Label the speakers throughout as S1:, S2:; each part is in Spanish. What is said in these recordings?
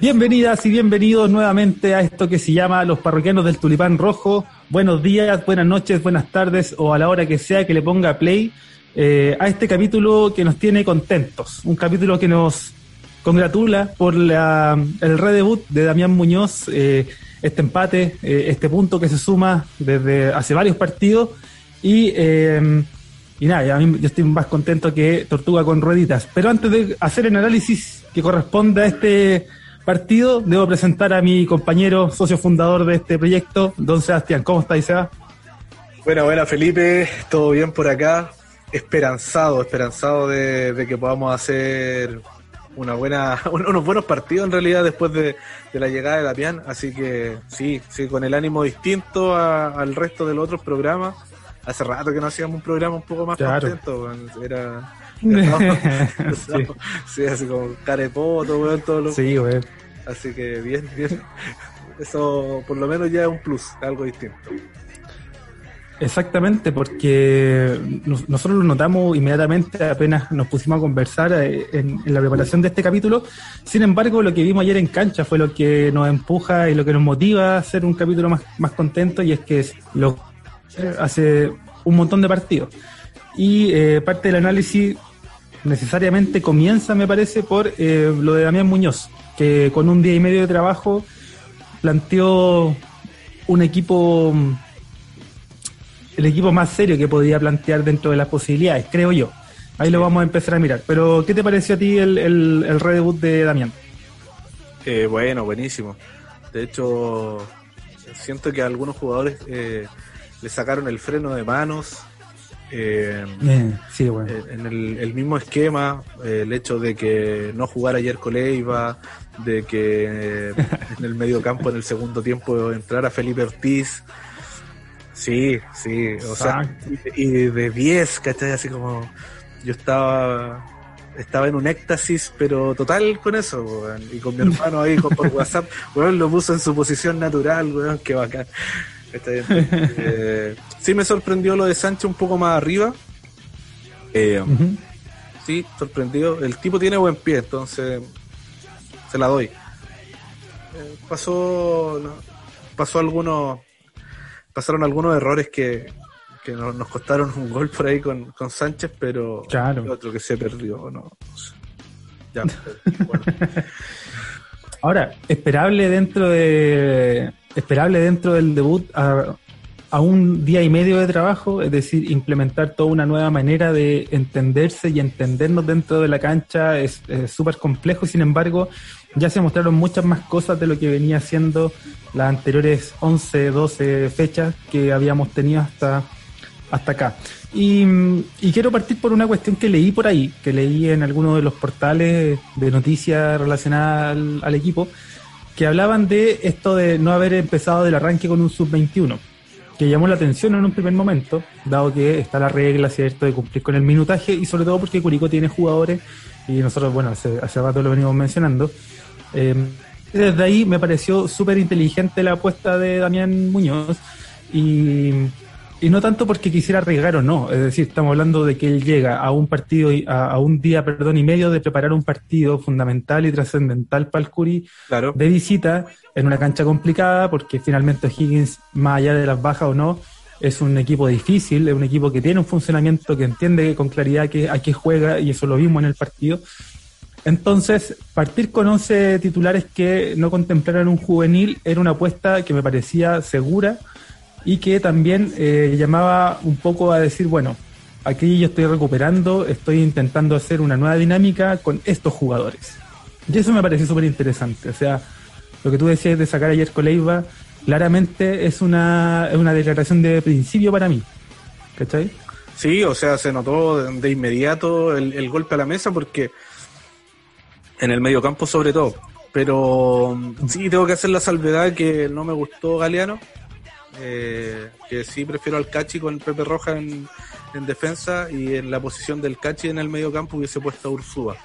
S1: Bienvenidas y bienvenidos nuevamente a esto que se llama Los Parroquianos del Tulipán Rojo. Buenos días, buenas noches, buenas tardes o a la hora que sea que le ponga play eh, a este capítulo que nos tiene contentos. Un capítulo que nos congratula por la, el redebut de Damián Muñoz, eh, este empate, eh, este punto que se suma desde hace varios partidos y y nada, a mí yo estoy más contento que Tortuga con rueditas. Pero antes de hacer el análisis que corresponde a este partido, debo presentar a mi compañero, socio fundador de este proyecto, don Sebastián. ¿Cómo está, Seba?
S2: Bueno, buena Felipe, todo bien por acá. Esperanzado, esperanzado de, que podamos hacer una buena, unos buenos partidos en realidad después de, la llegada de Damián. Así que sí, sí, con el ánimo distinto al resto de los otros programas hace rato que no hacíamos un programa un poco más contento, era, sí. así como carepoto, weón, todo lo
S1: Sí, weón.
S2: Así que bien, bien. Eso por lo menos ya es un plus, algo distinto.
S1: Exactamente, porque nosotros lo notamos inmediatamente apenas nos pusimos a conversar eh, en, la preparación de este capítulo. Sin embargo, lo que vimos ayer en cancha fue lo que nos empuja y lo que nos motiva a hacer un capítulo más, más contento y es que lo hace un montón de partidos. Y eh, parte del análisis necesariamente comienza, me parece, por eh, lo de Damián Muñoz, que con un día y medio de trabajo planteó un equipo, el equipo más serio que podía plantear dentro de las posibilidades, creo yo. Ahí lo vamos a empezar a mirar. Pero, ¿qué te pareció a ti el, el, el redebut de Damián?
S2: Eh, bueno, buenísimo. De hecho, siento que algunos jugadores eh, le sacaron el freno de manos. Eh, eh, eh, en el, mismo esquema, el hecho de que no jugara ayer Coleiva, de que en el medio campo en el segundo tiempo entrara Felipe Ortiz. Sí, sí, o sea, y, de 10, ¿cachai? Así como yo estaba estaba en un éxtasis, pero total con eso, y con mi hermano ahí por WhatsApp, weón, lo puso en su posición natural, weón, qué bacán. Eh, sí me sorprendió lo de Sánchez un poco más arriba. Eh, sí, sorprendido. El tipo tiene buen pie, entonces se la doy. Eh, pasó, pasó algunos, pasaron algunos errores que, que nos, costaron un gol por ahí con, Sánchez, pero otro que se perdió, no. Ya,
S1: Ahora, esperable dentro de esperable dentro del debut a, un día y medio de trabajo, es decir, implementar toda una nueva manera de entenderse y entendernos dentro de la cancha es súper complejo, sin embargo, ya se mostraron muchas más cosas de lo que venía siendo las anteriores 11, 12 fechas que habíamos tenido hasta, hasta acá. Y, quiero partir por una cuestión que leí por ahí, que leí en alguno de los portales de noticias relacionadas al equipo, que hablaban de esto de no haber empezado del arranque con un sub-21, que llamó la atención en un primer momento, dado que está la regla, ¿cierto?, de cumplir con el minutaje y sobre todo porque Curicó tiene jugadores, y nosotros, bueno, hace, hace rato lo venimos mencionando. Eh, desde ahí me pareció súper inteligente la apuesta de Damián Muñoz y y no tanto porque quisiera arriesgar o no, es decir, estamos hablando de que él llega a un partido, a, un día, perdón, y medio de preparar un partido fundamental y trascendental para el Curi de visita en una cancha complicada, porque finalmente Higgins, más allá de las bajas o no, es un equipo difícil, es un equipo que tiene un funcionamiento que entiende con claridad que, a qué juega y eso lo vimos en el partido. Entonces, partir con 11 titulares que no contemplaran un juvenil era una apuesta que me parecía segura y que también eh, llamaba un poco a decir, bueno, aquí yo estoy recuperando, estoy intentando hacer una nueva dinámica con estos jugadores. Y eso me pareció súper interesante. O sea, lo que tú decías de sacar ayer Coleiva, claramente es una, es una declaración de principio para mí. ¿Cachai?
S2: Sí, o sea, se notó de inmediato el, el golpe a la mesa porque en el mediocampo sobre todo. Pero sí, tengo que hacer la salvedad que no me gustó Galeano eh, que sí prefiero al Cachi con Pepe Roja en, defensa y en la posición del Cachi en el medio campo hubiese puesto a Ursúa.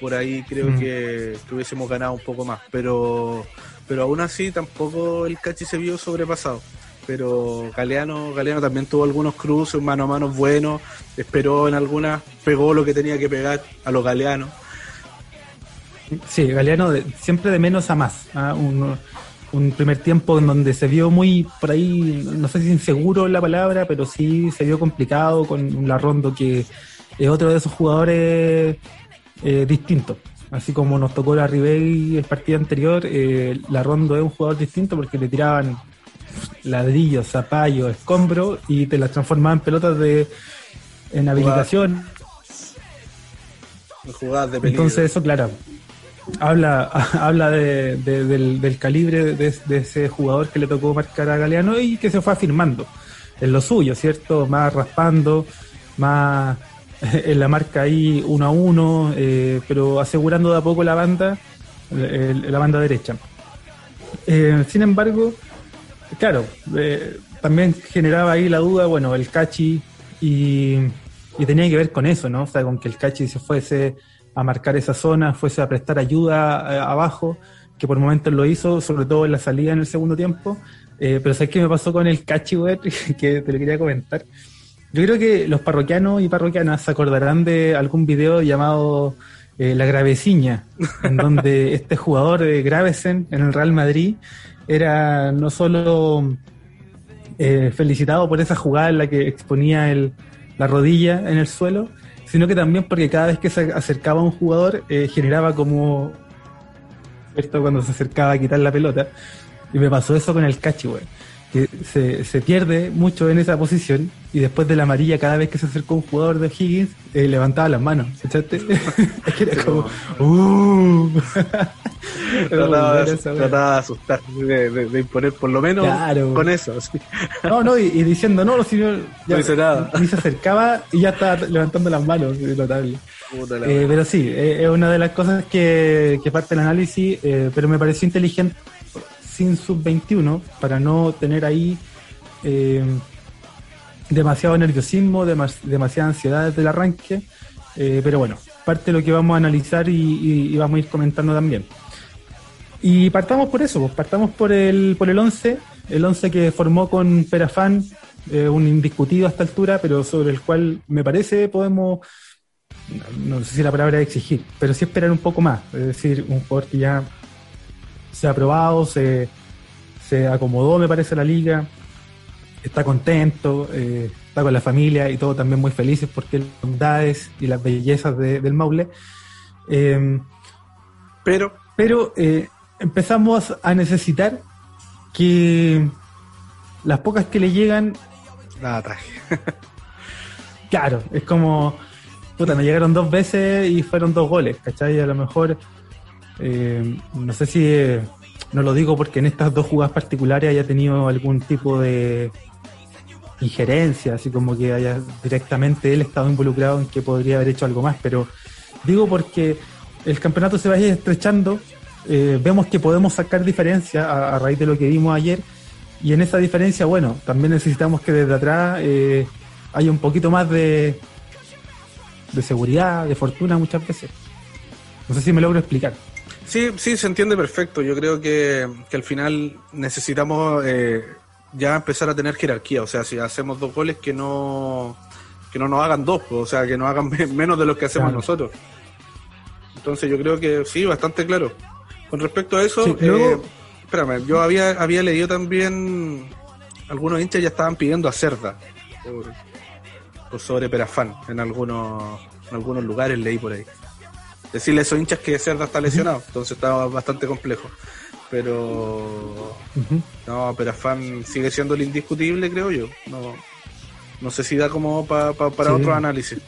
S2: Por ahí creo mm. que, hubiésemos ganado un poco más, pero pero aún así tampoco el Cachi se vio sobrepasado. pero Galeano, Galeano también tuvo algunos cruces, mano a mano buenos, esperó en algunas, pegó lo que tenía que pegar a los Galeanos.
S1: Sí, Galeano siempre de menos a más. ¿ah? Un, primer tiempo en donde se vio muy, por ahí, no sé si inseguro la palabra, pero sí se vio complicado con un Larrondo que es otro de esos jugadores eh, distintos. Así como nos tocó la Ribey el partido anterior, eh, Larrondo es un jugador distinto porque le tiraban ladrillos, zapallos, escombros y te las transformaban en pelotas de en habilitación.
S2: Jugadas de
S1: Entonces eso, claro, habla, habla de, del, calibre de, ese jugador que le tocó marcar a Galeano y que se fue afirmando en lo suyo, ¿cierto? Más raspando, más en la marca ahí uno a uno, eh, pero asegurando de a poco la banda, la banda derecha. Eh, sin embargo, claro, eh, también generaba ahí la duda, bueno, el Cachi y, y, tenía que ver con eso, ¿no? O sea, con que el Cachi se fuese a marcar esa zona, fuese a prestar ayuda eh, abajo, que por momentos lo hizo, sobre todo en la salida en el segundo tiempo. Eh, pero ¿sabes qué me pasó con el Cachi, que te lo quería comentar. Yo creo que los parroquianos y parroquianas se acordarán de algún video llamado La Graveciña, en donde este jugador de Gravesen en el Real Madrid era no solo eh, felicitado por esa jugada en la que exponía el, la rodilla en el suelo, sino que también porque cada vez que se acercaba un jugador eh, generaba como esto cuando se acercaba a quitar la pelota. Y me pasó eso con el cachi, güey que se, se, pierde mucho en esa posición y después de la amarilla cada vez que se acercó un jugador de Higgins eh, levantaba las manos ¿escuchaste? era como uh.
S2: trataba, de, asustar de, imponer por lo menos con eso
S1: no no y, diciendo no, si no, ni se acercaba y ya estaba levantando las manos notable eh, pero sí eh, es una de las cosas que, que parte del análisis pero me pareció inteligente sin sub-21 para no tener ahí eh, demasiado nerviosismo, demasiada ansiedad desde el arranque. Eh, pero bueno, parte de lo que vamos a analizar y, vamos a ir comentando también. Y partamos por eso, pues, partamos por el, por el 11, el 11 que formó con Perafán, eh, un indiscutido a esta altura, pero sobre el cual me parece podemos, no, no sé si la palabra es exigir, pero sí esperar un poco más. Es decir, un jugador que ya se ha aprobado, se, se acomodó, me parece, la liga, está contento, eh, está con la familia y todo también muy felices porque las bondades y las bellezas del Maule. Em, pero pero eh, empezamos a necesitar que las pocas que le llegan...
S2: La
S1: claro, es como... Puta, me llegaron dos veces y fueron dos goles, ¿cachai? A lo mejor eh, no sé si, eh, no lo digo porque en estas dos jugadas particulares haya tenido algún tipo de injerencia, así como que haya directamente él estado involucrado en que podría haber hecho algo más, pero digo porque el campeonato se vaya estrechando, eh, vemos que podemos sacar diferencia a, raíz de lo que vimos ayer, y en esa diferencia, bueno, también necesitamos que desde atrás eh, haya un poquito más de, de seguridad, de fortuna muchas veces. No sé si me logro explicar.
S2: Sí, sí, se entiende perfecto. Yo creo que, al final necesitamos eh, ya empezar a tener jerarquía. O sea, si hacemos dos goles, que no, que no nos hagan dos, o sea, que nos hagan menos de los que hacemos nosotros. Entonces yo creo que sí, bastante claro. Con respecto a eso, eh, espérame, yo había, había leído también, algunos hinchas ya estaban pidiendo a Cerda por, sobre Perafán en algunos, en algunos lugares, leí por ahí decirle a esos hinchas que Cerda está lesionado, entonces estaba bastante complejo. Pero no, pero Afán sigue siendo el indiscutible, creo yo. No, no sé si da como para otro análisis.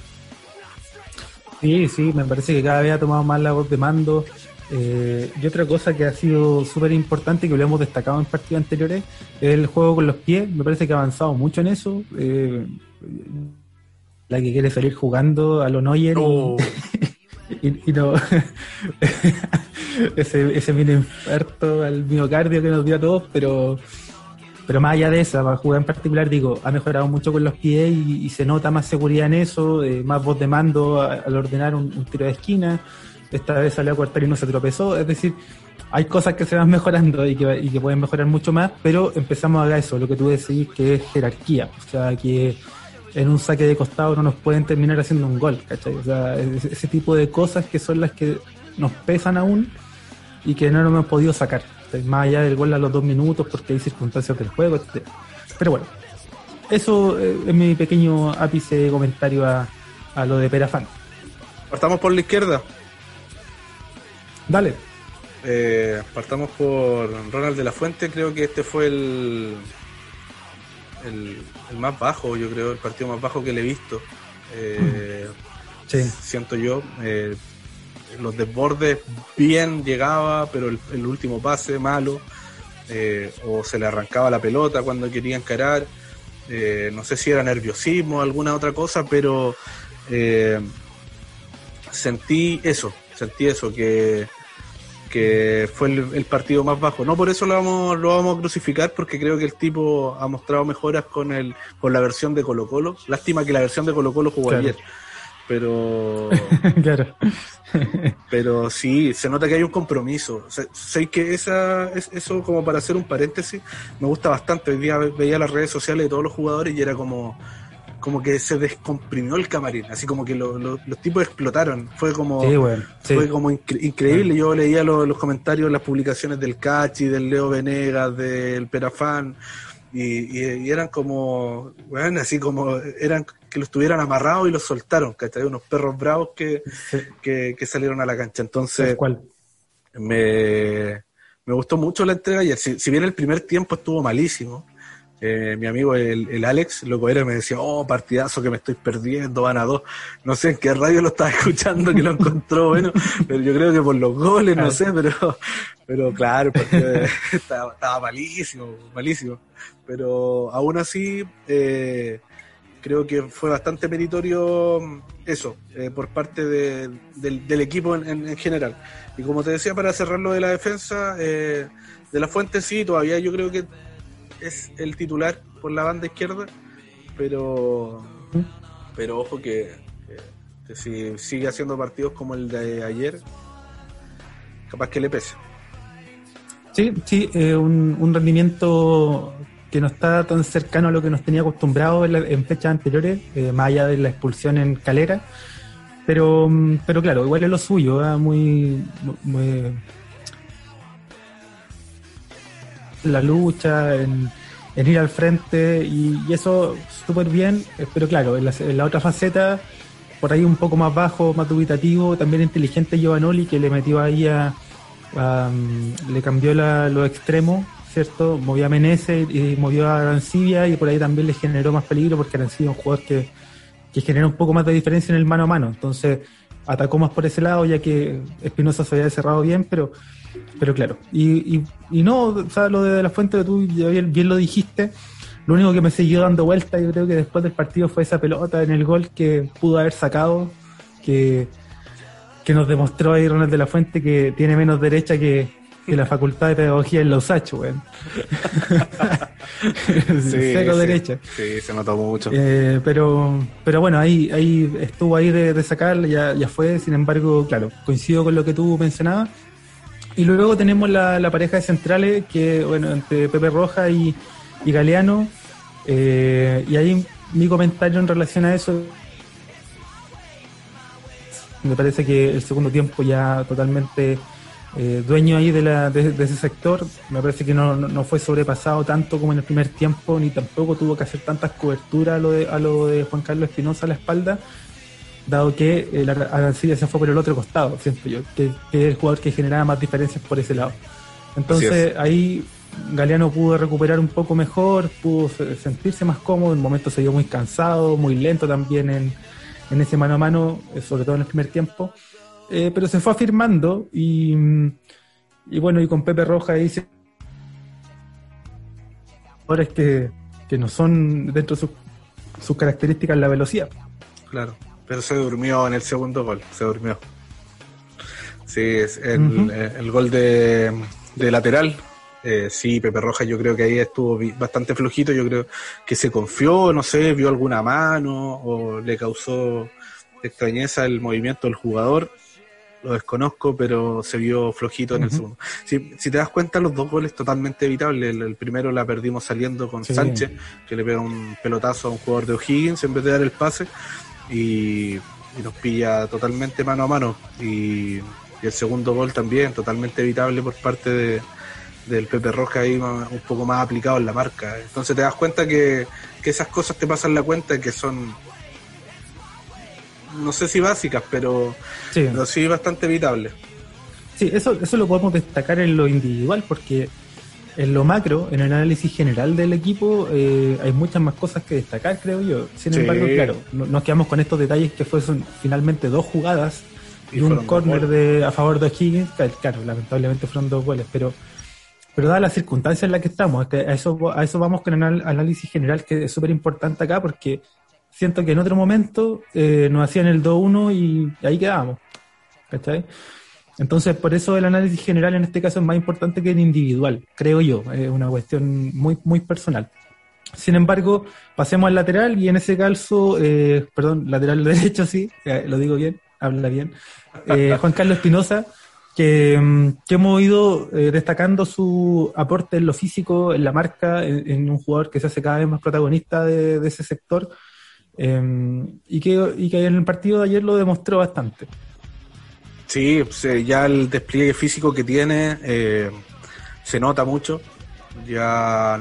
S1: Sí, sí, me parece que cada vez ha tomado más la voz de mando. Eh, y otra cosa que ha sido súper importante, que lo hemos destacado en partidos anteriores, es el juego con los pies. Me parece que ha avanzado mucho en eso. Eh, la que quiere salir jugando a lo Neuer oh. y, no ese, ese mini infarto al miocardio que nos dio a todos, pero pero más allá de esa, para jugar en particular, digo, ha mejorado mucho con los pies y, se nota más seguridad en eso, eh, más voz de mando al ordenar un, tiro de esquina. Esta vez salió a cortar y no se tropezó. Es decir, hay cosas que se van mejorando y que, y que pueden mejorar mucho más, pero empezamos a eso, lo que tú decís que es jerarquía, o sea, que en un saque de costado no nos pueden terminar haciendo un gol, ¿cachai? O sea, ese tipo de cosas que son las que nos pesan aún y que no nos hemos podido sacar, más allá del gol a los dos minutos porque hay circunstancias del juego, etc. Pero bueno, eso eh, es mi pequeño ápice de comentario a, a lo de Perafán.
S2: Partamos por la izquierda.
S1: Dale.
S2: Eh, partamos por Ronald de la Fuente, creo que este fue el, el, más bajo, yo creo, el partido más bajo que le he visto. Eh, sí. Siento yo. Eh, los desbordes bien llegaba, pero el, último pase malo. Eh, o se le arrancaba la pelota cuando quería encarar. no sé si era nerviosismo o alguna otra cosa, pero sentí eso, sentí eso, que que fue el, partido más bajo. No por eso lo vamos, lo vamos a crucificar, porque creo que el tipo ha mostrado mejoras con el, con la versión de Colo Colo. Lástima que la versión de Colo Colo jugó ayer. Pero. claro. pero sí, se nota que hay un compromiso. sé que esa, es, eso, como para hacer un paréntesis, me gusta bastante. Hoy día veía las redes sociales de todos los jugadores y era como como que se descomprimió el camarín, así como que los tipos explotaron. Fue como, fue como increíble. Yo leía los, comentarios, las publicaciones del Cachi, del Leo Venegas, del Perafán, y, eran como, bueno, así como, eran que los tuvieran amarrados y los soltaron, ¿cachai? Unos perros bravos que, que, salieron a la cancha. Entonces, me, me gustó mucho la entrega y si bien el primer tiempo estuvo malísimo, eh, mi amigo el, Alex, loco era, me decía, oh, partidazo que me estoy perdiendo, van a dos. No sé en qué radio lo estaba escuchando que lo encontró, bueno, pero yo creo que por los goles, no sé, pero, pero claro, estaba, malísimo, malísimo. Pero aún así, eh, creo que fue bastante meritorio eso, eh, por parte del, equipo en, en, general. Y como te decía, para cerrar lo de la defensa, de la fuente sí, todavía yo creo que es el titular por la banda izquierda, pero pero ojo que, si sigue haciendo partidos como el de ayer, capaz que le pese.
S1: Sí, sí, eh, un, rendimiento que no está tan cercano a lo que nos tenía acostumbrado en, fechas anteriores, eh, más allá de la expulsión en Calera. Pero, pero claro, igual es lo suyo, ¿eh? muy, muy, la lucha, en, ir al frente y, eso súper bien, eh, pero claro, en la, otra faceta, por ahí un poco más bajo, más dubitativo, también inteligente Giovanoli que le metió ahí a, mm, le cambió la, los extremos, ¿cierto? Movió a Menezes y movió a Arancibia y por ahí también le generó más peligro porque Arancibia es un jugador que, que genera un poco más de diferencia en el mano a mano, entonces atacó más por ese lado ya que Espinosa se había cerrado bien, pero pero claro, y, y, y no, o sea, lo de, la fuente tú bien, bien, lo dijiste. Lo único que me siguió dando vuelta, yo creo que después del partido fue esa pelota en el gol que pudo haber sacado, que, que nos demostró ahí Ronald de la Fuente que tiene menos derecha que, que la facultad de pedagogía en los Hachos, weón. sí, Seco derecha.
S2: Sí, se notó mucho.
S1: Eh, pero, pero bueno, ahí, ahí estuvo ahí de, de sacar, ya, ya fue. Sin embargo, claro, coincido con lo que tú mencionabas. Y luego tenemos la, pareja de centrales, que bueno, entre Pepe Roja y, Galeano. Eh, y ahí mi comentario en relación a eso. Me parece que el segundo tiempo ya totalmente eh, dueño ahí de, la, de, ese sector. Me parece que no, no, fue sobrepasado tanto como en el primer tiempo, ni tampoco tuvo que hacer tantas coberturas a lo de, a lo de Juan Carlos Espinosa a la espalda dado que el eh, Arancibia se fue por el otro costado, siento yo, que, es el jugador que generaba más diferencias por ese lado. Entonces ahí Galeano pudo recuperar un poco mejor, pudo sentirse más cómodo, en un momento se vio muy cansado, muy lento también en, en ese mano a mano, eh, sobre todo en el primer tiempo, eh, pero se fue afirmando y, y bueno, y con Pepe Roja ahí se... Ahora es que, que no son dentro de sus, sus características la velocidad.
S2: Claro. Pero se durmió en el segundo gol, se durmió. Sí, es el, gol de, lateral. Eh, sí, Pepe Roja yo creo que ahí estuvo bastante flojito, yo creo que se confió, no sé, vio alguna mano o le causó extrañeza el movimiento del jugador. Lo desconozco, pero se vio flojito en el segundo. Si, te das cuenta, los dos goles totalmente evitables. El, primero la perdimos saliendo con Sánchez, que le pega un pelotazo a un jugador de O'Higgins en vez de dar el pase, y, nos pilla totalmente mano a mano. Y, el segundo gol también, totalmente evitable por parte de, del Pepe Roja ahí un poco más aplicado en la marca. Entonces te das cuenta que, que esas cosas te pasan la cuenta y que son no sé si básicas, pero sí, sí bastante evitables.
S1: Sí, eso, eso lo podemos destacar en lo individual, porque en lo macro, en el análisis general del equipo, eh, hay muchas más cosas que destacar, creo yo. Sin embargo, claro, nos quedamos con estos detalles que fueron finalmente dos jugadas y, un córner de, a favor de Higgins. Claro, lamentablemente fueron dos goles, pero pero dada la circunstancia en la que estamos, a eso, a eso vamos con el análisis general que es súper importante acá porque siento que en otro momento eh, nos hacían el 2-1 y ahí quedábamos. ¿Cachai? Entonces, por eso el análisis general en este caso es más importante que el individual, creo yo, es una cuestión muy, muy personal. Sin embargo, pasemos al lateral y en ese caso, eh, perdón, lateral derecho, sí, eh, lo digo bien, habla bien, Juan Carlos Espinosa, que, mm, que, hemos ido destacando su aporte en lo físico, en la marca, en, un jugador que se hace cada vez más protagonista de ese sector Em, y, que, y que en el partido de ayer lo demostró bastante.
S2: Sí, ya el despliegue físico que tiene eh, se nota mucho. Ya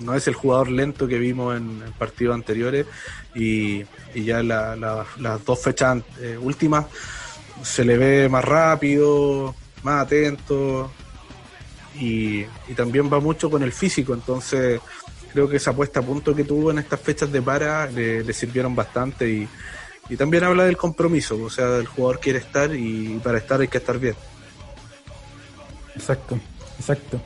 S2: no es el jugador lento que vimos en, partidos anteriores y, ya las dos fechas eh, últimas se le ve más rápido, más atento y, y también va mucho con el físico. Entonces creo que esa puesta a punto que tuvo en estas fechas de para le, sirvieron bastante y, también habla del compromiso, o sea, el jugador quiere estar y para estar hay que estar bien.
S1: Exacto, exacto.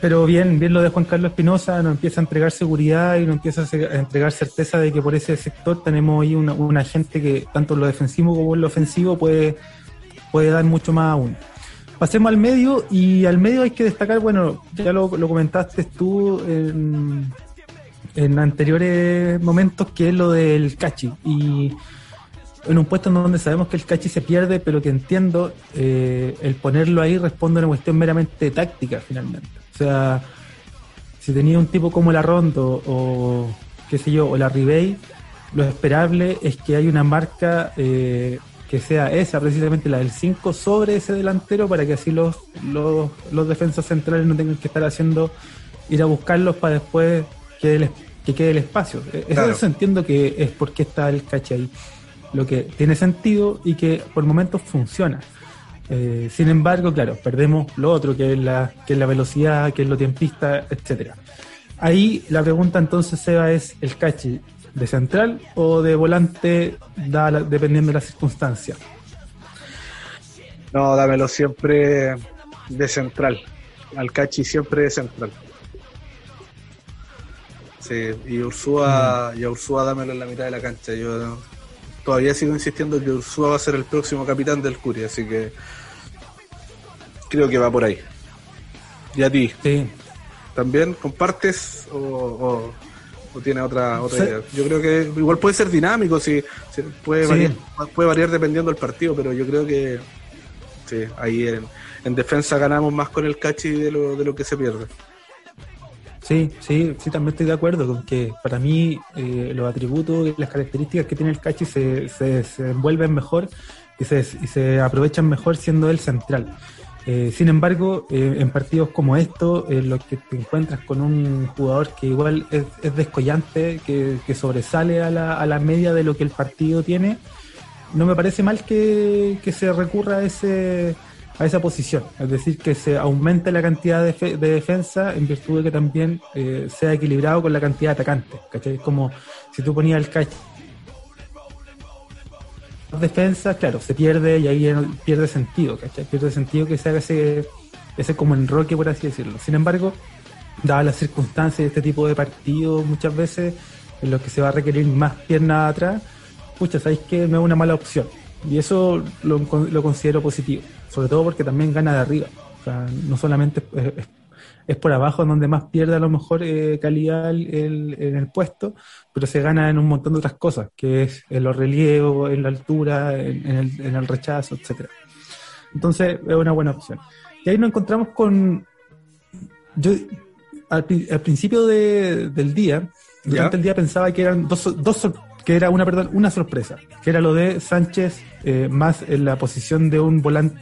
S1: Pero bien, bien lo de Juan Carlos Espinosa, nos empieza a entregar seguridad y nos empieza a entregar certeza de que por ese sector tenemos ahí una, una gente que tanto en lo defensivo como en lo ofensivo puede, puede dar mucho más aún. Pasemos al medio y al medio hay que destacar, bueno, ya lo, comentaste tú en, anteriores momentos, que es lo del Cachi. Y en un puesto en donde sabemos que el Cachi se pierde, pero que entiendo, eh, el ponerlo ahí responde a una cuestión meramente táctica finalmente. O sea, si tenía un tipo como la Rondo o qué sé yo, o la Ribey, lo esperable es que hay una marca eh, que sea esa, precisamente la del 5, sobre ese delantero para que así los, los, los, defensas centrales no tengan que estar haciendo, ir a buscarlos para después que, que quede el espacio. E-, eso entiendo que es porque está el caché ahí. Lo que tiene sentido y que por momentos funciona. Eh, sin embargo, claro, perdemos lo otro, que es la, que es la velocidad, que es lo tiempista, etcétera. Ahí la pregunta entonces, Seba, es el caché de central o de volante, dependiendo de la circunstancia?
S2: No, dámelo siempre de central. Al Cachi siempre de central. Sí, y Ursúa, mm. y a Ursúa dámelo en la mitad de la cancha. Yo todavía sigo insistiendo que Ursúa va a ser el próximo capitán del Curi, así que creo que va por ahí. ¿Y a ti?
S1: Sí.
S2: ¿También compartes o, o tiene otra, otra idea. Yo creo que igual puede ser dinámico, si, puede, variar, puede variar dependiendo del partido, pero yo creo que sí, ahí en, defensa ganamos más con el cachi de lo, de lo que se pierde.
S1: Sí, sí, sí, también estoy de acuerdo con que para mí eh, los atributos y las características que tiene el cachi se, se, se envuelven mejor y se, y se aprovechan mejor siendo el central. Eh, sin embargo, eh, en partidos como estos, en los que te encuentras con un jugador que igual es, descollante, que, sobresale a la, a la, media de lo que el partido tiene, no me parece mal que, se recurra a, ese, a esa posición. Es decir, que se aumente la cantidad de, defensa en virtud de que también eh, sea equilibrado con la cantidad de atacantes. ¿cachai? Como si tú ponías el catch defensa, claro, se pierde y ahí pierde sentido, ¿cachai? Pierde sentido que se haga ese, ese como enroque, por así decirlo. Sin embargo, dadas las circunstancias de este tipo de partidos, muchas veces en los que se va a requerir más piernas atrás, pucha, sabéis que no es una mala opción. Y eso lo, lo, considero positivo, sobre todo porque también gana de arriba. O sea, no solamente es por abajo donde más pierde a lo mejor eh, calidad el, en el puesto, pero se gana en un montón de otras cosas, que es en los relievo, en la altura, en, el, en el rechazo, etcétera. Entonces es una buena opción. Y ahí nos encontramos con... Yo al, principio del día, durante el día pensaba que eran dos, dos que era una, perdón, una sorpresa, que era lo de Sánchez eh, más en la posición de un volante.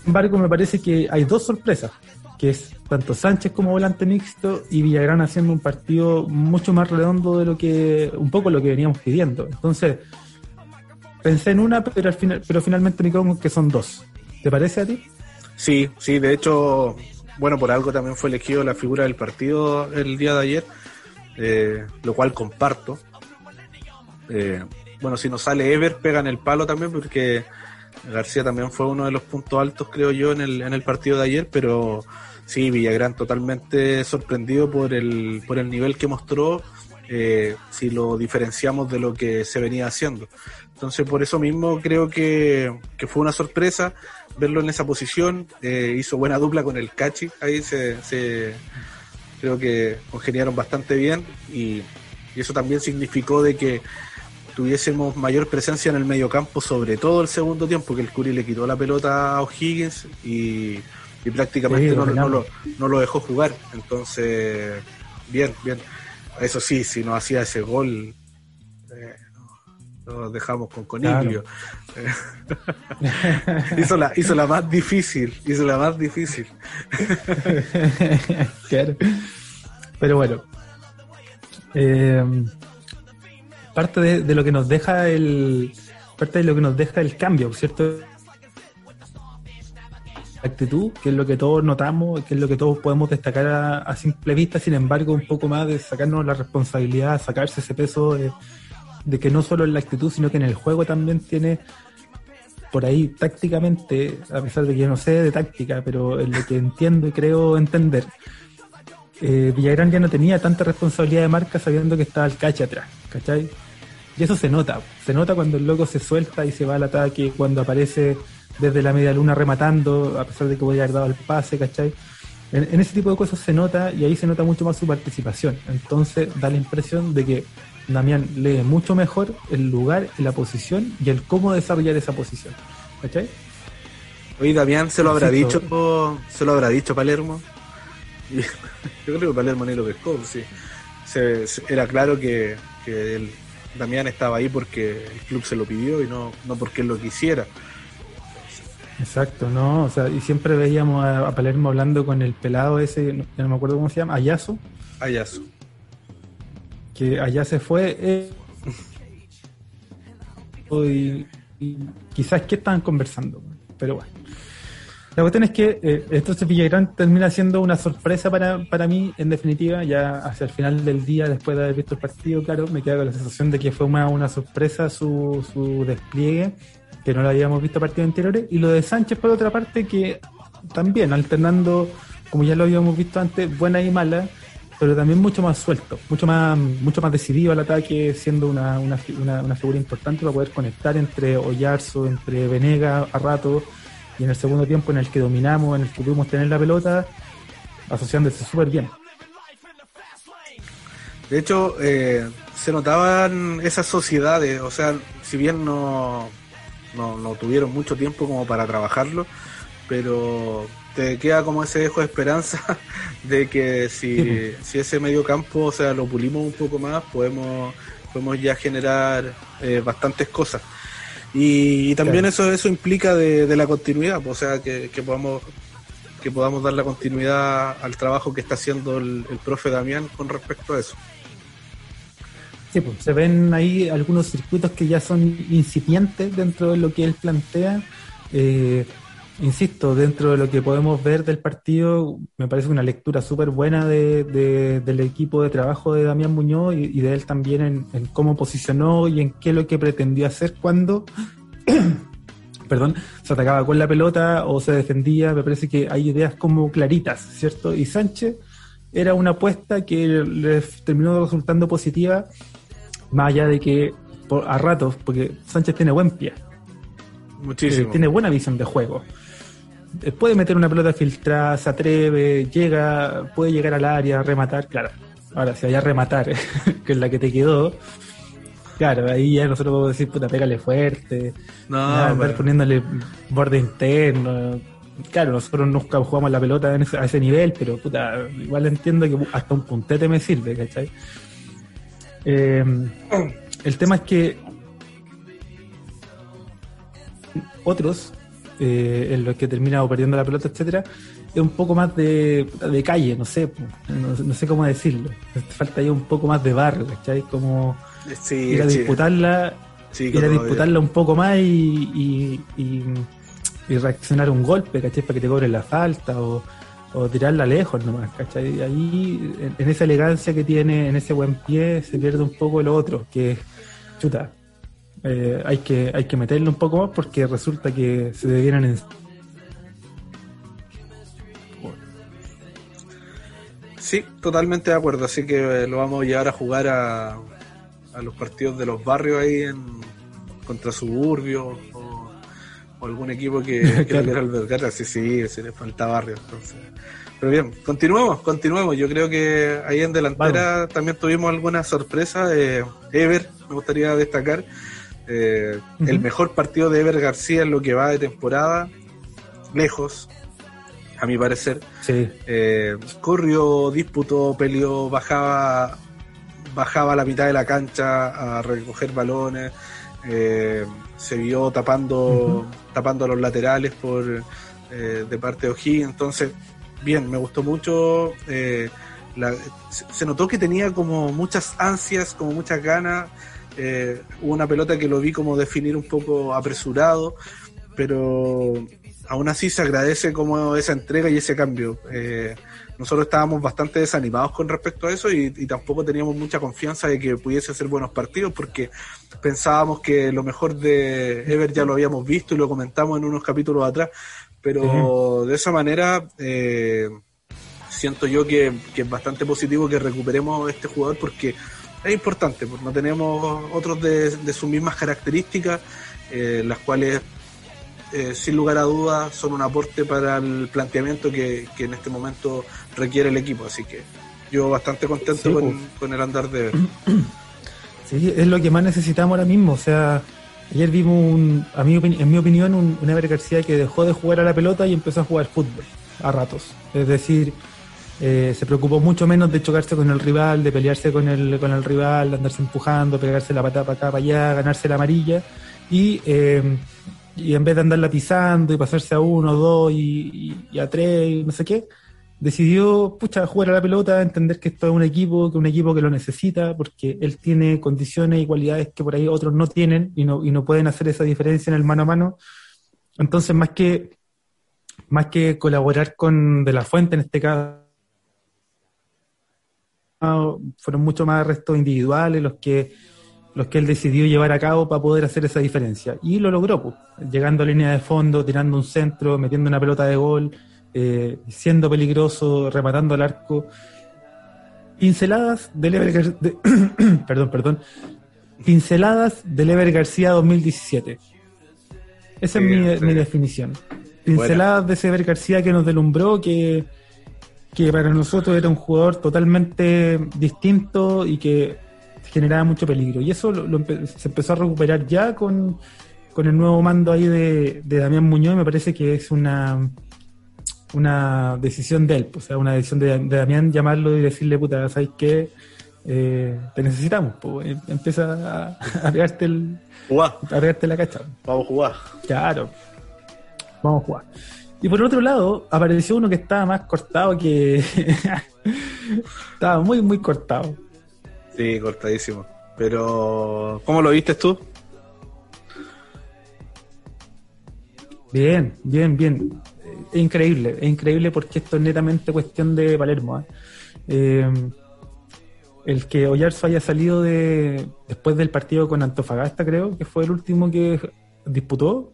S1: Sin embargo, me parece que hay dos sorpresas, que es tanto Sánchez como volante mixto y Villagrán haciendo un partido mucho más redondo de lo que, un poco lo que veníamos pidiendo. Entonces, pensé en una, pero al final, pero finalmente me quedo que son dos. ¿Te parece a ti?
S2: Sí, sí, de hecho, bueno, por algo también fue elegido la figura del partido el día de ayer eh, lo cual comparto. Eh, bueno, si no sale Ever, pega en el palo también, porque García también fue uno de los puntos altos, creo yo, en el, en el partido de ayer, pero sí, Villagrán totalmente sorprendido por el, por el nivel que mostró, eh, si lo diferenciamos de lo que se venía haciendo. Entonces, por eso mismo creo que, que fue una sorpresa verlo en esa posición. hizo buena dupla con el Cachi, ahí se, se, creo que congeniaron bastante bien y, eso también significó de que tuviésemos mayor presencia en el mediocampo, sobre todo el segundo tiempo, que el Curi le quitó la pelota a O'Higgins y, prácticamente no, lo, dejó jugar. Entonces, bien, bien. Eso sí, si no hacía ese gol, eh, nos dejamos con Coniglio. hizo, la, hizo la más difícil, hizo la más difícil.
S1: Pero bueno, eh, parte de, lo que nos deja el parte de lo que nos deja el cambio, ¿cierto? actitud, que es lo que todos notamos, que es lo que todos podemos destacar a, simple vista, sin embargo, un poco más de sacarnos la responsabilidad, sacarse ese peso de, que no solo en la actitud, sino que en el juego también tiene por ahí tácticamente, a pesar de que yo no sé de táctica, pero en lo que entiendo y creo entender, eh, Villagrán ya no tenía tanta responsabilidad de marca sabiendo que estaba el cache atrás, ¿cachai? Y eso se nota, se nota cuando el loco se suelta y se va al ataque, cuando aparece desde la media luna rematando, a pesar de que voy a haber dado el pase, ¿cachai? en, ese tipo de cosas se nota y ahí se nota mucho más su participación. Entonces da la impresión de que Damián lee mucho mejor el lugar y la posición y el cómo desarrollar esa posición. ¿Cachai?
S2: Oye, Damián se lo habrá dicho, se lo habrá dicho Palermo. yo creo que Palermo ni lo pescó, sí. era claro que, Damián estaba ahí porque el club se lo pidió y no, no porque él lo quisiera.
S1: Exacto, no, o sea, y siempre veíamos a, Palermo hablando con el pelado ese, no, no me acuerdo cómo se llama, Ayazo.
S2: Ayazo
S1: que allá se fue. Eh, y, quizás que estaban conversando, pero bueno. La cuestión es que eh, entonces Villagrán termina siendo una sorpresa para, para mí, en definitiva, ya hacia el final del día, después de haber visto el partido, claro, me queda con la sensación de que fue una, una sorpresa su, su despliegue, que no lo habíamos visto a partidos anteriores, y lo de Sánchez, por otra parte, que también alternando, como ya lo habíamos visto antes, buena y mala, pero también mucho más suelto, mucho más, mucho más decidido al ataque, siendo una, una, una, figura importante para poder conectar entre Ollarzo, entre Venega a rato, y en el segundo tiempo en el que dominamos, en el que pudimos tener la pelota, asociándose súper bien.
S2: De hecho, eh, se notaban esas sociedades, o sea, si bien no, no, no tuvieron mucho tiempo como para trabajarlo, pero te queda como ese dejo de esperanza de que si, si ese medio campo, o sea, lo pulimos un poco más, podemos, podemos ya generar eh, bastantes cosas. Y, también eso eso implica de, la continuidad, o sea, que, podamos que podamos dar la continuidad al trabajo que está haciendo el, profe Damián con respecto a eso.
S1: Sí, pues se ven ahí algunos circuitos que ya son incipientes dentro de lo que él plantea. Eh, insisto, dentro de lo que podemos ver del partido, me parece una lectura súper buena de, del equipo de trabajo de Damián Muñoz y, de él también en, cómo posicionó y en qué es lo que pretendió hacer cuando, perdón, se atacaba con la pelota o se defendía. Me parece que hay ideas como claritas, ¿cierto? Y Sánchez era una apuesta que le terminó resultando positiva, más allá de que a ratos, porque Sánchez tiene buen pie.
S2: Muchísimo.
S1: tiene buena visión de juego. Puede meter una pelota filtrada, se atreve, llega, puede llegar al área, rematar, claro. Ahora, si vaya a rematar, que es la que te quedó, claro, ahí ya nosotros podemos decir, puta, pégale fuerte, no, andar poniéndole borde interno. Claro, nosotros nunca jugamos la pelota a ese nivel, pero puta, igual entiendo que hasta un puntete me sirve, ¿cachai? Eh, el tema es que otros, eh, en los que termina perdiendo la pelota, etcétera, es un poco más de, de calle, no sé, no, sé cómo decirlo. Falta ahí un poco más de barrio, ¿cachai? Como ir a disputarla, ir a disputarla un poco más y, y, reaccionar a un golpe, ¿cachai? Para que te cobren la falta o, tirarla lejos nomás, ¿cachai? Ahí, en, esa elegancia que tiene, en ese buen pie, se pierde un poco lo otro, que chuta, eh, hay, que, hay que meterle un poco más porque resulta que se debieran en...
S2: Sí, totalmente de acuerdo. Así que lo vamos a llevar a jugar a, a los partidos de los barrios ahí en, contra Suburbio o, algún equipo que, que claro. albergar. Sí, sí, se le falta barrio. Entonces. Pero bien, continuemos, continuemos. Yo creo que ahí en delantera también tuvimos alguna sorpresa. Eh, Ever, me gustaría destacar. Eh, el mejor partido de Ever García en lo que va de temporada, lejos, a mi parecer.
S1: Sí.
S2: Eh, corrió, disputó, peleó, bajaba, bajaba a la mitad de la cancha a recoger balones, eh, se vio tapando, tapando los laterales por de parte de O'Higgins. Entonces, bien, me gustó mucho. se notó que tenía como muchas ansias, como muchas ganas eh, hubo una pelota que lo vi como definir un poco apresurado, pero aún así se agradece como esa entrega y ese cambio. Eh, nosotros estábamos bastante desanimados con respecto a eso y, tampoco teníamos mucha confianza de que pudiese ser buenos partidos porque pensábamos que lo mejor de Ever ya lo habíamos visto y lo comentamos en unos capítulos atrás, pero de esa manera eh, siento yo que, que, es bastante positivo que recuperemos este jugador porque es importante, porque no tenemos otros de, sus mismas características, eh, las cuales eh, sin lugar a dudas son un aporte para el planteamiento que, en este momento requiere el equipo. Así que yo bastante contento con, pues. con, el andar de...
S1: Sí, es lo que más necesitamos ahora mismo. O sea, ayer vimos, un, a mí, en mi opinión, un, un Ever García que dejó de jugar a la pelota y empezó a jugar fútbol a ratos. Es decir, eh, se preocupó mucho menos de chocarse con el rival, de pelearse con el, con el rival, de andarse empujando, pegarse la patada para acá, para allá, ganarse la amarilla. Y, eh, y en vez de andarla pisando y pasarse a uno, dos y, a tres, no sé qué, decidió pucha, jugar a la pelota, entender que esto es un equipo, que un equipo que lo necesita, porque él tiene condiciones y cualidades que por ahí otros no tienen y no, y no pueden hacer esa diferencia en el mano a mano. Entonces, más que, más que colaborar con De La Fuente en este caso, fueron mucho más restos individuales los que los que él decidió llevar a cabo para poder hacer esa diferencia. Y lo logró, pues, llegando a línea de fondo, tirando un centro, metiendo una pelota de gol, eh, siendo peligroso, rematando al arco. Pinceladas del Ever perdón, perdón. Pinceladas del Ever García 2017. Esa es mi, definición. Pinceladas de ese Ever García que nos delumbró, que, que para nosotros era un jugador totalmente distinto y que generaba mucho peligro. Y eso se empezó a recuperar ya con, el nuevo mando ahí de, Damián Muñoz, y me parece que es una una decisión de él, pues, o sea, una decisión de, Damián llamarlo y decirle, puta, ¿sabes qué? Eh, te necesitamos, pues, em, empieza a, a pegarte el, a pegarte la cacha.
S2: Vamos a jugar.
S1: Claro, vamos a jugar. Y por otro lado, apareció uno que estaba más cortado que. estaba muy, muy cortado.
S2: Sí, cortadísimo. Pero, ¿cómo lo viste tú?
S1: Bien, bien, bien. Es increíble, es increíble porque esto es netamente cuestión de Palermo. ¿eh? Eh, el que Oyarzo haya salido de después del partido con Antofagasta, creo que fue el último que disputó,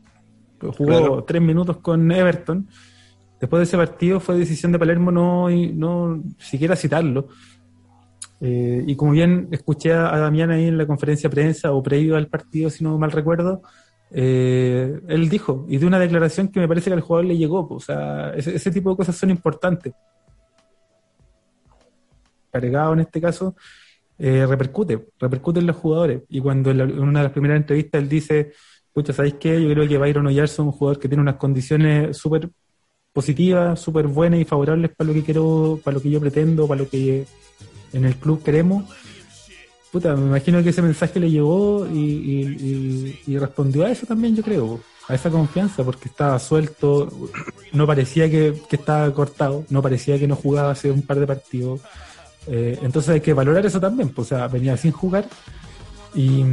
S1: jugó tres minutos con Everton. Después de ese partido fue decisión de Palermo no, no siquiera citarlo. Eh, y como bien escuché a Damián ahí en la conferencia de prensa o previo al partido, si no mal recuerdo, eh, él dijo, y de una declaración que me parece que al jugador le llegó, o sea, ese, tipo de cosas son importantes. Cargado en este caso, eh, repercute, repercute en los jugadores. Y cuando en, una de las primeras entrevistas él dice, pucha, ¿sabéis qué? Yo creo que Byron Oyarzo es un jugador que tiene unas condiciones súper positivas, súper buenas y favorables para lo que quiero, para lo que yo pretendo, para lo que en el club queremos puta, me imagino que ese mensaje le llegó y, respondió a eso también, yo creo, a esa confianza, porque estaba suelto, no parecía que, estaba cortado, no parecía que no jugaba hace un par de partidos. Eh, entonces hay que valorar eso también, pues, o sea, venía sin jugar y,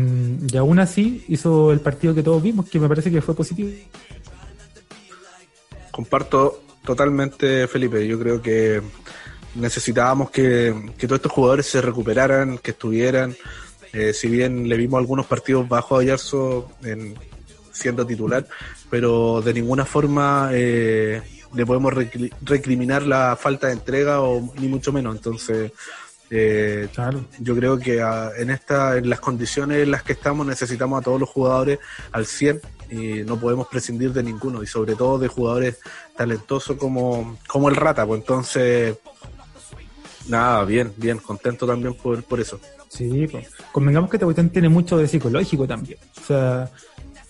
S1: y aún así hizo el partido que todos vimos, que me parece que fue positivo.
S2: Comparto totalmente, Felipe. Yo creo que necesitábamos que, todos estos jugadores se recuperaran, que estuvieran. Eh, si bien le vimos algunos partidos bajo a Ayarzo en, siendo titular, pero de ninguna forma eh, le podemos recriminar la falta de entrega o ni mucho menos. Entonces, eh, yo creo que ah, en esta, en las condiciones en las que estamos necesitamos a todos los jugadores al 100 y no podemos prescindir de ninguno y sobre todo de jugadores talentosos como, como el Rata. Pues entonces Nada, bien, bien, contento también por, por eso.
S1: Sí, pues. convengamos que esta tiene mucho de psicológico también. O sea,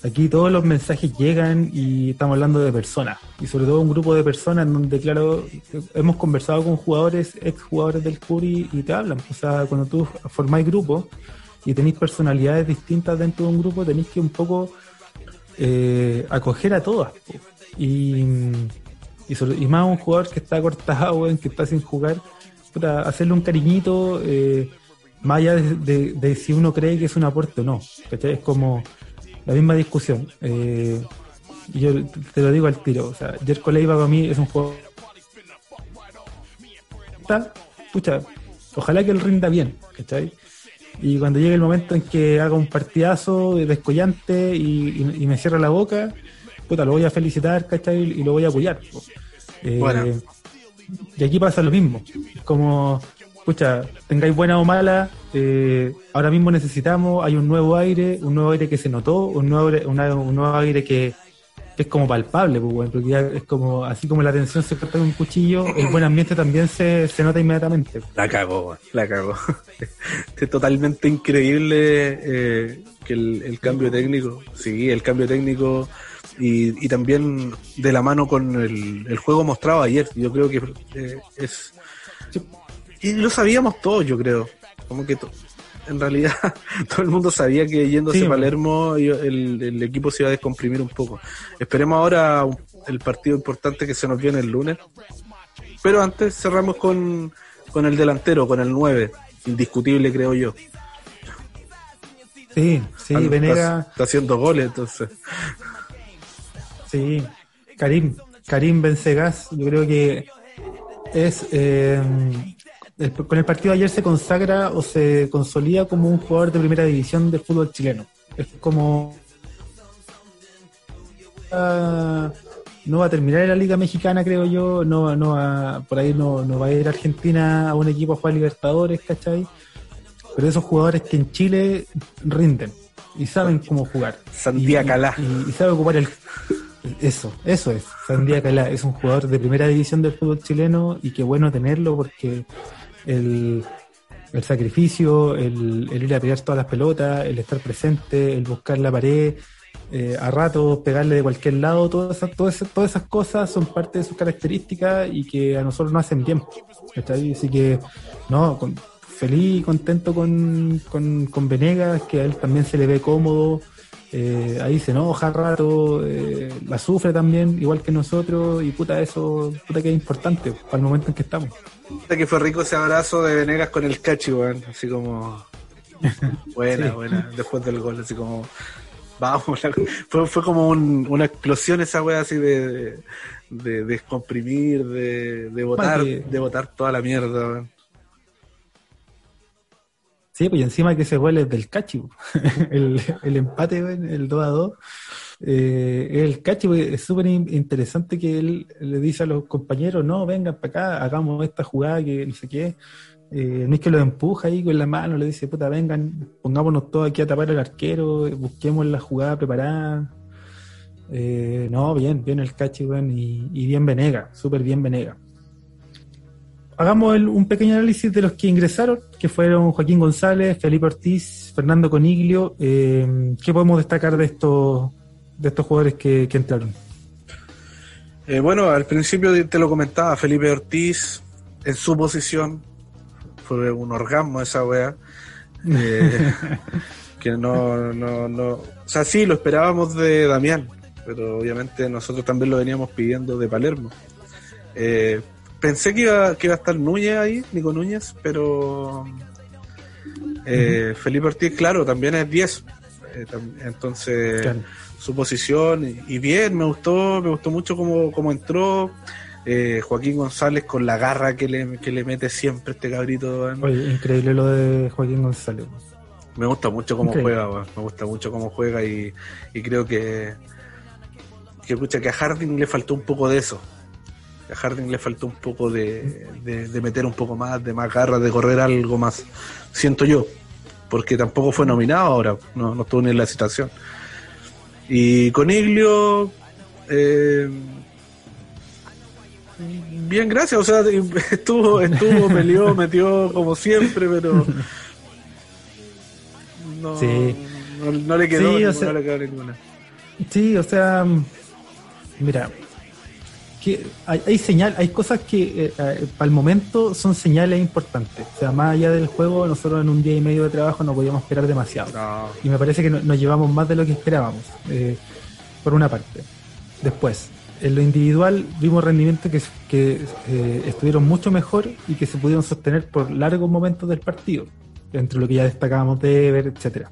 S1: aquí todos los mensajes llegan y estamos hablando de personas. Y sobre todo un grupo de personas en donde, claro, hemos conversado con jugadores, ex jugadores del Curi y te hablan. O sea, cuando tú formáis grupos y tenéis personalidades distintas dentro de un grupo, tenéis que un poco eh, acoger a todas. Y, y, más un jugador que está cortado, que está sin jugar hacerle un cariñito, eh, más allá de, si uno cree que es un aporte o no. Es como la misma discusión. Eh, yo te lo digo al tiro. O sea, Jerko Leiva para mí es un juego. Pucha, ojalá que él rinda bien, ¿cachai? Y cuando llegue el momento en que haga un partidazo descollante y, me cierra la boca, puta, lo voy a felicitar, ¿cachai? Y lo voy a apoyar. Eh, bueno. Y aquí pasa lo mismo. Como, escucha, tengáis buena o mala, eh, ahora mismo necesitamos, hay un nuevo aire, un nuevo aire que se notó, un nuevo, un nuevo aire que, es como palpable, pues, porque ya es como, así como la tensión se corta con un cuchillo, el buen ambiente también se, se nota inmediatamente.
S2: La cagó, la cagó. es totalmente increíble eh, que el, el, cambio técnico, sí, el cambio técnico y, y también de la mano con el, el, juego mostrado ayer. Yo creo que eh, es. Y lo sabíamos todos, yo creo. Como que en realidad todo el mundo sabía que yéndose a Palermo el, el, equipo se iba a descomprimir un poco. Esperemos ahora el partido importante que se nos viene el lunes. Pero antes cerramos con, con el delantero, con el 9. Indiscutible, creo yo.
S1: Sí, sí, Venega.
S2: está haciendo goles, entonces.
S1: Sí, Karim, Karim Benzegas, yo creo que es eh, con el partido de ayer se consagra o se consolida como un jugador de primera división del fútbol chileno. Es como no va a terminar en la Liga Mexicana, creo yo, no, no va, por ahí no, no va a ir Argentina a un equipo a jugar Libertadores, ¿cachai? Pero esos jugadores que en Chile rinden y saben cómo jugar.
S2: Sandía Calá.
S1: y sabe ocupar el, eso, eso es. Sandía Calá es un jugador de primera división del fútbol chileno y qué bueno tenerlo porque el, el sacrificio, el, ir a pelear todas las pelotas, el estar presente, el buscar la pared, eh, a rato pegarle de cualquier lado, todas esas, todas, esas, todas esas cosas son parte de sus características y que a nosotros nos hacen bien. Así que, no, feliz y contento con, con, con Venegas, que a él también se le ve cómodo eh, ahí se enoja rato, eh, la sufre también, igual que nosotros, y puta, eso, puta que es importante para el momento en que estamos.
S2: Puta que fue rico ese abrazo de Venegas con el cachi, weón, así como, buena, buena, después del gol, así como, vamos, fue, fue como una explosión esa weá así de, de, descomprimir, de, de botar, de botar toda la mierda, weón.
S1: Sí, pues encima que ese gol es del Cachi, el, el, empate, el 2 a 2. Eh, el Cachi, es súper interesante que él le dice a los compañeros, no, vengan para acá, hagamos esta jugada que no sé qué. Eh, no es que lo empuja ahí con la mano, le dice, puta, vengan, pongámonos todos aquí a tapar al arquero, busquemos la jugada preparada. Eh, no, bien, bien el cachi, y, y, bien Venega, súper bien Venega. Hagamos un pequeño análisis de los que ingresaron, que fueron Joaquín González, Felipe Ortiz, Fernando Coniglio. Eh, ¿Qué podemos destacar de estos, de estos jugadores que, entraron?
S2: bueno, al principio te lo comentaba, Felipe Ortiz en su posición, fue un orgasmo esa wea. Eh, que no, no, no. O sea, sí, lo esperábamos de Damián, pero obviamente nosotros también lo veníamos pidiendo de Palermo. Eh, pensé que iba, que iba a estar Núñez ahí, Nico Núñez, pero eh, Felipe Ortiz, claro, también es 10. entonces, su posición, y, bien, me gustó, me gustó mucho cómo, cómo entró. Eh, Joaquín González con la garra que le, que le mete siempre este cabrito.
S1: increíble lo de Joaquín González.
S2: Me gusta mucho cómo juega, me gusta mucho cómo juega y, creo que que, que a Harding le faltó un poco de eso. A Harding le faltó un poco de, meter un poco más, de más garra, de correr algo más. Siento yo, porque tampoco fue nominado ahora, no, no estuvo ni en la situación. Y con Iglio, eh, Bien, gracias. O sea, estuvo, estuvo, peleó, metió como siempre, pero no, no, le quedó, sí, o sea, ninguna.
S1: Sí, o sea, mira, que hay, señal, hay cosas que eh, eh, para el momento son señales importantes. O sea, más allá del juego, nosotros en un día y medio de trabajo no podíamos esperar demasiado. Y me parece que nos llevamos más de lo que esperábamos, eh, por una parte. Después, en lo individual vimos rendimientos que, que estuvieron mucho mejor y que se pudieron sostener por largos momentos del partido, entre lo que ya destacábamos de Ever, etcétera,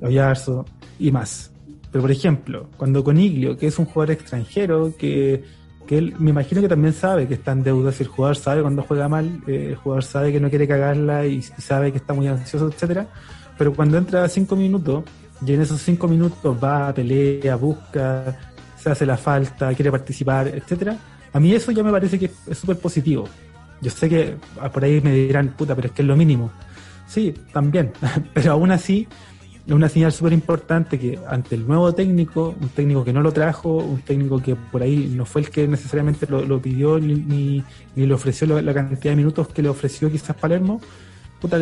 S1: Oyarzo y más. Pero por ejemplo, cuando Coniglio, que es un jugador extranjero, que, que él me imagino que también sabe que está en deuda, si el jugador sabe cuando juega mal, eh, el jugador sabe que no quiere cagarla y, sabe que está muy ansioso, etcétera, pero cuando entra a cinco minutos, y en esos cinco minutos va, pelea, busca, se hace la falta, quiere participar, etcétera. A mí eso ya me parece que es súper positivo. Yo sé que por ahí me dirán, puta, pero es que es lo mínimo. Sí, también, pero aún así es una señal súper importante que ante el nuevo técnico, un técnico que no lo trajo, un técnico que por ahí no fue el que necesariamente lo, pidió ni, ni, le ofreció la, cantidad de minutos que le ofreció quizás Palermo, puta,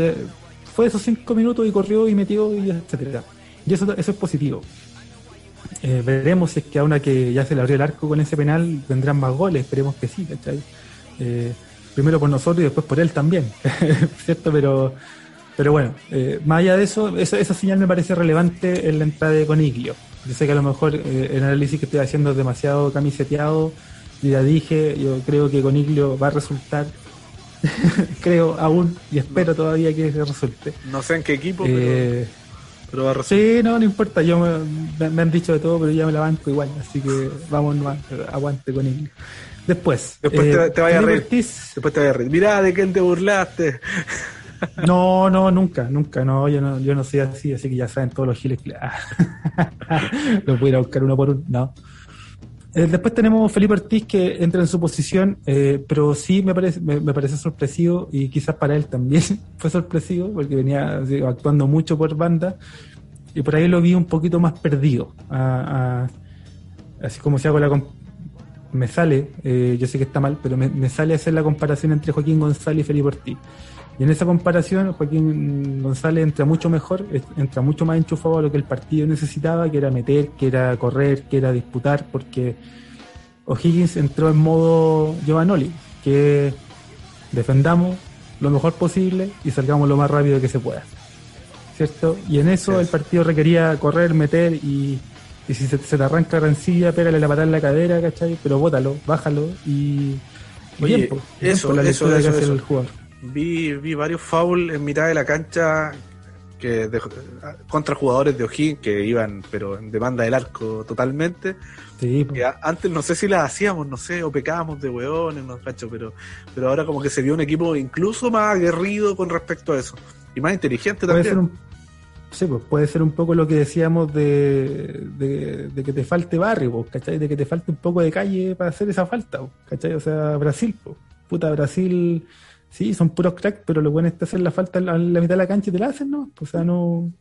S1: fue esos cinco minutos y corrió y metió y etcétera. Y eso, eso es positivo. Eh, veremos si es que a una que ya se le abrió el arco con ese penal vendrán más goles, esperemos que sí, ¿cachai? Eh, primero por nosotros y después por él también, ¿cierto? Pero, pero bueno, eh, más allá de eso, esa, señal me parece relevante en la entrada de Coniglio. Yo sé que a lo mejor el análisis que estoy haciendo es demasiado camiseteado, ya dije, yo creo que Coniglio va a resultar, creo aún y espero todavía que resulte.
S2: No sé en qué equipo, pero
S1: Sí, no, no importa. Yo me, han dicho de todo, pero ya me la banco igual. Así que vamos, aguante con él. Después.
S2: Después te, vaya a reír. Después te vaya a reír. Mirá, ¿de quién te burlaste?
S1: No, no, nunca, nunca. No, yo no, yo no soy así, así que ya saben todos los giles que. Lo voy a buscar uno por uno. No. Eh, después tenemos Felipe Ortiz que entra en su posición, eh, pero sí me parece, me, parece sorpresivo y quizás para él también fue sorpresivo porque venía actuando mucho por banda y por ahí lo vi un poquito más perdido. así como si hago la... Me sale, eh, yo sé que está mal, pero me sale hacer la comparación entre Joaquín González y Felipe Ortiz. Y en esa comparación, Joaquín González entra mucho mejor, entra mucho más enchufado a lo que el partido necesitaba, que era meter, que era correr, que era disputar, porque O'Higgins entró en modo Giovanoli, que defendamos lo mejor posible y salgamos lo más rápido que se pueda. ¿Cierto? Y en eso el partido requería correr, meter y, si se, te arranca rencilla, pégale la patada en la cadera, ¿cachai? Pero bótalo, bájalo y.
S2: Oye, eso, eso, eso, eso. El jugador vi, vi varios fouls en mitad de la cancha que contra jugadores de O'Higgins que iban pero en demanda del arco totalmente sí, pues. antes no sé si las hacíamos no sé o pecábamos de hueones no cacho pero pero ahora como que se vio un equipo incluso más aguerrido con respecto a eso y más inteligente también
S1: sí pues puede ser un poco lo que decíamos de, de, que te falte barrio pues, ¿cachai? de que te falte un poco de calle para hacer esa falta pues, ¿cachai? o sea Brasil pues. puta Brasil sí, son puros cracks, pero lo bueno es hacer la falta a la, mitad de la cancha y te la hacen, ¿no? O sea, no.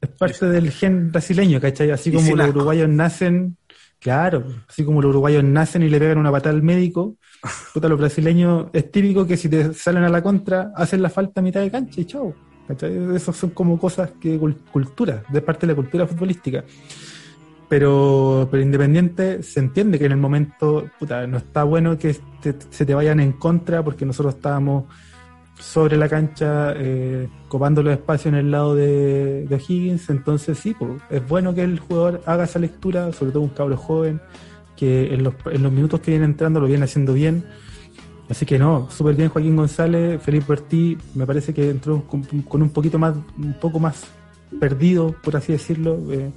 S1: Es parte del gen brasileño, ¿cachai? Así como los uruguayos nacen, claro, así como los uruguayos nacen y le pegan una patada al médico, puta, los brasileños es típico que si te salen a la contra, hacen la falta a mitad de cancha y chao. ¿cachai? Esas son como cosas que cultura, de parte de la cultura futbolística. Pero, pero Independiente se entiende que en el momento, puta, no está bueno que se te vayan en contra porque nosotros estábamos sobre la cancha eh, copando los espacios en el lado de, de Higgins, entonces sí, pues, es bueno que el jugador haga esa lectura, sobre todo un cabro joven, que en los, en los minutos que viene entrando lo viene haciendo bien. Así que no, súper bien Joaquín González, Felipe Bertí, me parece que entró con, un poquito más, un poco más perdido, por así decirlo. Eh,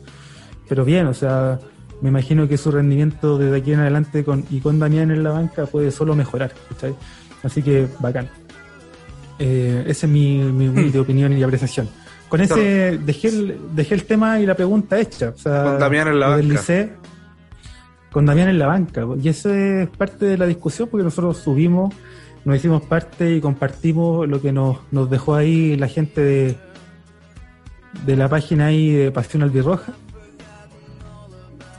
S1: pero bien, o sea, me imagino que su rendimiento desde aquí en adelante con, y con Damián en la banca puede solo mejorar. Así que bacán. Eh, ese es mi, mi hmm. opinión y apreciación. Con ese dejé el, dejé el tema y la pregunta hecha. O sea,
S2: con Damián en la banca.
S1: con Damián en la banca. Y eso es parte de la discusión porque nosotros subimos, nos hicimos parte y compartimos lo que nos, nos dejó ahí la gente de, de la página ahí de Pasión Albirroja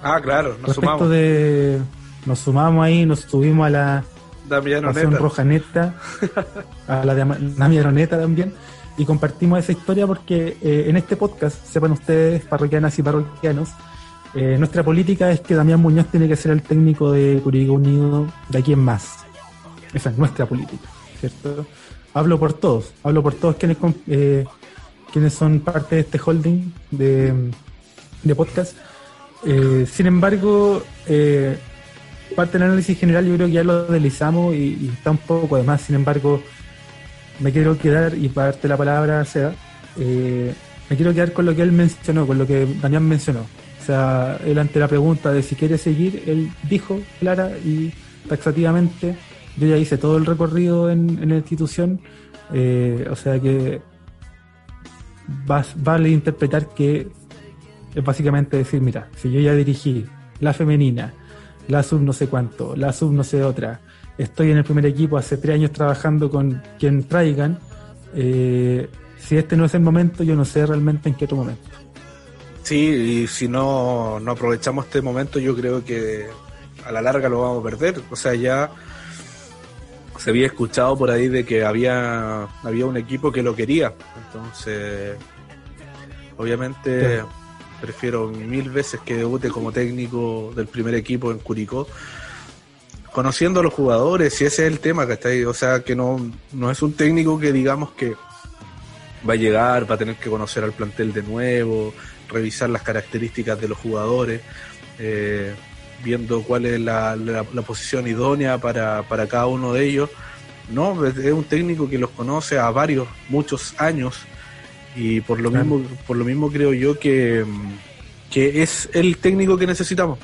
S2: Ah, claro, nos sumamos.
S1: De, nos sumamos ahí, nos subimos a la
S2: Pasión
S1: Roja Neta, a la de Neta también, y compartimos esa historia porque eh, en este podcast, sepan ustedes, parroquianas y parroquianos, eh, nuestra política es que Damián Muñoz tiene que ser el técnico de Curicó Unido de aquí en más. Esa es nuestra política, ¿cierto? Hablo por todos, hablo por todos quienes, eh, quienes son parte de este holding de, de podcast eh, sin embargo, eh, parte del análisis general yo creo que ya lo deslizamos y, está un poco además. Sin embargo, me quiero quedar, y para darte la palabra, Seda, eh, me quiero quedar con lo que él mencionó, con lo que Damián mencionó. O sea, él ante la pregunta de si quiere seguir, él dijo clara y taxativamente, yo ya hice todo el recorrido en, la institución, o sea que vale interpretar que es básicamente decir, mira, si yo ya dirigí la femenina, la sub no sé cuánto, la sub no sé otra, estoy en el primer equipo hace tres años trabajando con quien traigan, eh, si este no es el momento, yo no sé realmente en qué otro momento.
S2: Sí, y si no, no aprovechamos este momento, yo creo que a la larga lo vamos a perder. O sea, ya se había escuchado por ahí de que había, había un equipo que lo quería. Entonces, obviamente prefiero mil veces que debute como técnico del primer equipo en Curicó, conociendo a los jugadores, y ese es el tema, que ahí, O sea, que no, no es un técnico que digamos que va a llegar, va a tener que conocer al plantel de nuevo, revisar las características de los jugadores, eh, viendo cuál es la, la, posición idónea para, para cada uno de ellos. No, es un técnico que los conoce a varios, muchos años y por lo mismo, por lo mismo creo yo que, que es el técnico que necesitamos.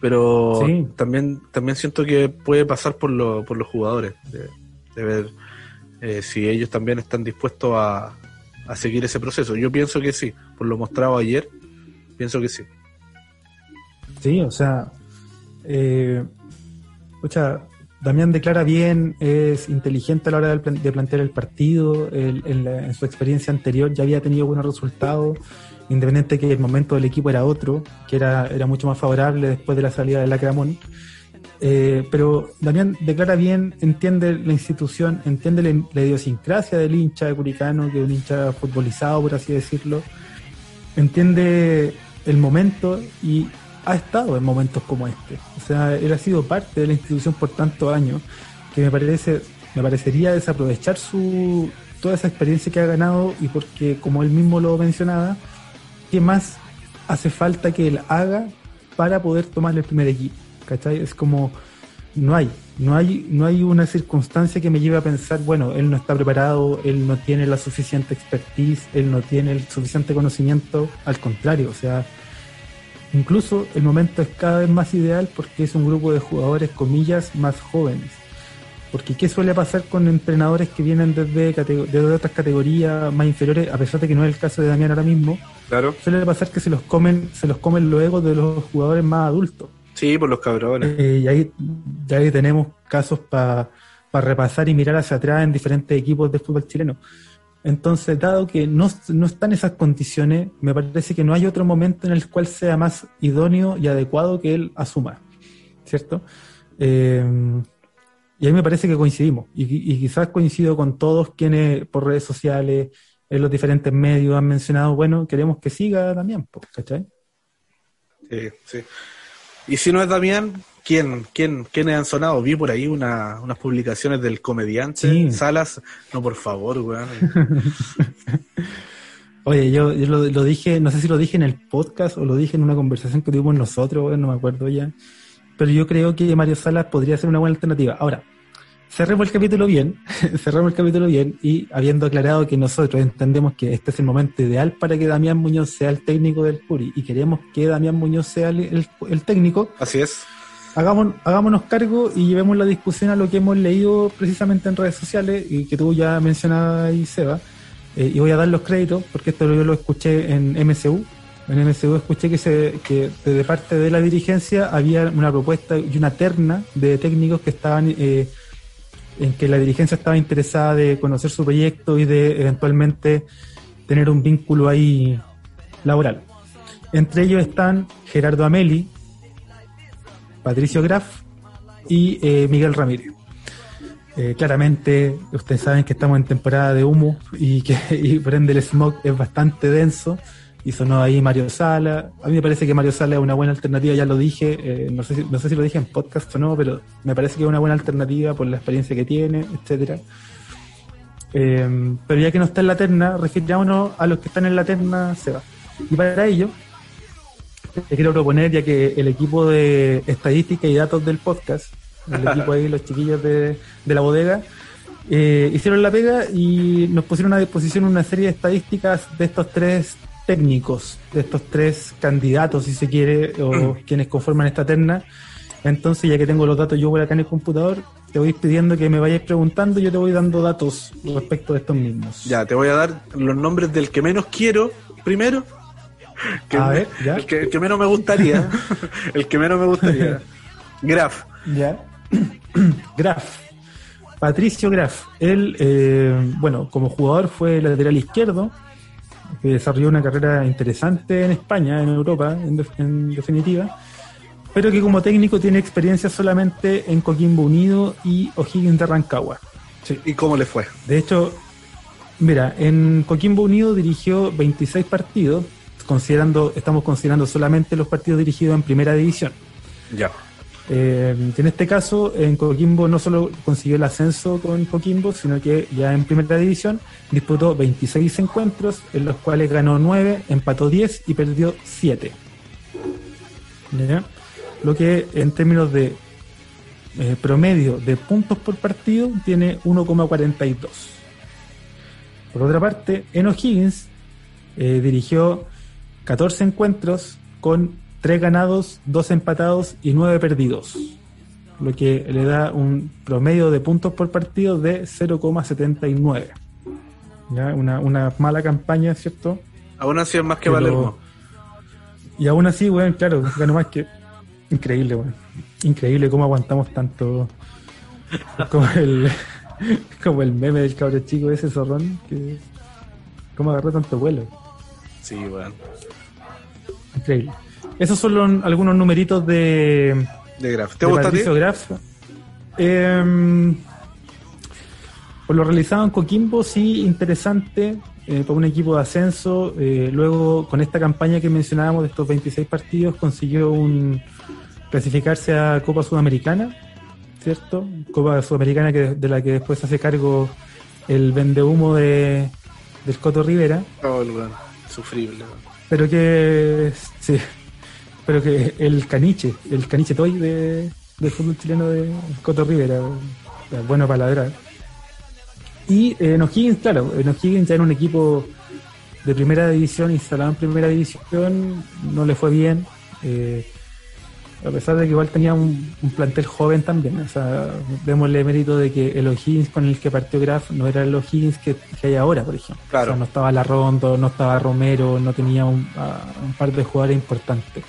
S2: Pero también, también siento que puede pasar por, lo, por los jugadores, de, ver eh, si ellos también están dispuestos a, a seguir ese proceso. Yo pienso que sí, por lo mostrado ayer, pienso que sí.
S1: Sí, o sea, eh, Damián declara bien, es inteligente a la hora de, plantear el partido, en, su experiencia anterior ya había tenido buenos resultados, independiente que el momento del equipo era otro, que era, era mucho más favorable después de la salida de Lacramón. Eh, pero Damián declara bien, entiende la institución, entiende la, idiosincrasia del hincha de Curicano, que es un hincha futbolizado, por así decirlo, entiende el momento y ha estado en momentos como este. O sea, él ha sido parte de la institución por tantos años que me parece, me parecería desaprovechar su toda esa experiencia que ha ganado y porque, como él mismo lo mencionaba, ¿qué más hace falta que él haga para poder tomar el primer equipo? ¿Cachai? Es como, no hay, no hay, no hay una circunstancia que me lleve a pensar, bueno, él no está preparado, él no tiene la suficiente expertise, él no tiene el suficiente conocimiento, al contrario, o sea, Incluso el momento es cada vez más ideal porque es un grupo de jugadores, comillas, más jóvenes. Porque ¿qué suele pasar con entrenadores que vienen desde, desde otras categorías más inferiores, a pesar de que no es el caso de Damián ahora mismo?
S2: Claro.
S1: Suele pasar que se los comen, se los comen los egos de los jugadores más adultos.
S2: Sí, por los cabrones.
S1: Eh, y ahí, ahí tenemos casos para para repasar y mirar hacia atrás en diferentes equipos de fútbol chileno. Entonces, dado que no, no están esas condiciones, me parece que no hay otro momento en el cual sea más idóneo y adecuado que él asuma, ¿cierto? Eh, y ahí me parece que coincidimos. Y, quizás coincido con todos quienes por redes sociales, en los diferentes medios han mencionado, bueno, queremos que siga Damián, ¿cachai?
S2: Sí, sí. Y si no es Damián, ¿quién, quién, quiénes han sonado? Vi por ahí una, unas publicaciones del comediante Salas. No, por favor, weón.
S1: Oye, yo, yo lo, dije, no sé si lo dije en el podcast o lo dije en una conversación que tuvimos nosotros, weón, no me acuerdo ya. Pero yo creo que Mario Salas podría ser una buena alternativa. Ahora, cerremos el capítulo bien, cerremos el capítulo bien y habiendo aclarado que nosotros entendemos que este es el momento ideal para que Damián Muñoz sea el técnico del Puri y queremos que Damián Muñoz sea el, técnico.
S2: Así es.
S1: Hagamos, hagámonos cargo y llevemos la discusión a lo que hemos leído precisamente en redes sociales y que tú ya mencionabas ahí, Seba. Eh, y voy a dar los créditos porque esto yo lo escuché en MCU. En MCU escuché que, se, que de parte de la dirigencia había una propuesta y una terna de técnicos que estaban eh, en que la dirigencia estaba interesada de conocer su proyecto y de eventualmente tener un vínculo ahí laboral. Entre ellos están Gerardo Ameli, Patricio Graf y eh, Miguel Ramírez. Eh, claramente, ustedes saben que estamos en temporada de humo y que y por ende el smog es bastante denso y sonó ahí Mario Sala. A mí me parece que Mario Sala es una buena alternativa, ya lo dije, eh, no, sé si, no sé si lo dije en podcast o no, pero me parece que es una buena alternativa por la experiencia que tiene, etcétera. Eh, pero ya que no está en la terna, refiriámonos a los que están en la terna, se va. Y para ello, te quiero proponer, ya que el equipo de estadística y datos del podcast, el equipo ahí, los chiquillos de, de la bodega, eh, hicieron la pega y nos pusieron a disposición una serie de estadísticas de estos tres técnicos de estos tres candidatos, si se quiere, o quienes conforman esta terna. Entonces, ya que tengo los datos yo por acá en el computador, te voy pidiendo que me vayas preguntando y yo te voy dando datos respecto de estos mismos.
S2: Ya, te voy a dar los nombres del que menos quiero primero. a ver, ¿ya? El, que, menos me gustaría. el que menos me gustaría. Graf.
S1: Ya. Graf. Patricio Graf. Él, eh, bueno, como jugador fue lateral izquierdo, que desarrolló una carrera interesante en España, en Europa, en, definitiva, pero que como técnico tiene experiencia solamente en Coquimbo Unido y O'Higgins de Rancagua.
S2: ¿Y cómo le fue?
S1: De hecho, mira, en Coquimbo Unido dirigió 26 partidos, considerando, estamos considerando solamente los partidos dirigidos en primera división.
S2: Ya.
S1: Eh, en este caso, en Coquimbo no solo consiguió el ascenso con Coquimbo, sino que ya en primera división disputó 26 encuentros, en los cuales ganó 9, empató 10 y perdió 7. Lo que en términos de eh, promedio de puntos por partido tiene 1,42. Por otra parte, en O'Higgins eh, dirigió 14 encuentros con tres ganados, dos empatados y nueve perdidos, lo que le da un promedio de puntos por partido de 0,79. ¿Ya? Una, una mala campaña, ¿cierto?
S2: Aún así es más que Palermo.
S1: Y aún así, weón, claro, ganó más que. Increíble, weón. Increíble cómo aguantamos tanto. Como el, como el meme del cabro chico ese zorrón que. ¿Cómo agarró tanto vuelo?
S2: Sí, weón.
S1: Increíble. Esos son algunos numeritos de.
S2: De Graf. ¿Te gusta
S1: Graf. Em, por lo realizado en Coquimbo, sí, interesante. Eh, para un equipo de ascenso. Eh, luego, con esta campaña que mencionábamos de estos 26 partidos, consiguió un clasificarse a Copa Sudamericana, ¿cierto? Copa Sudamericana que, de la que después hace cargo el vendehumo de, del Coto Rivera.
S2: Oh, sufrible.
S1: Pero que, sí, pero que el caniche, el caniche toy de, del fútbol chileno de Coto Rivera, bueno para ladrar. Y en O'Higgins, claro, en O'Higgins ya era un equipo de primera división, instalado en primera división, no le fue bien. Eh, a pesar de que igual tenía un, plantel joven también. O sea, démosle mérito de que el O'Higgins con el que partió Graf no era el O'Higgins que, hay ahora, por ejemplo.
S2: Claro.
S1: O sea, no estaba Larrondo, no estaba Romero, no tenía un, un par de jugadores importantes.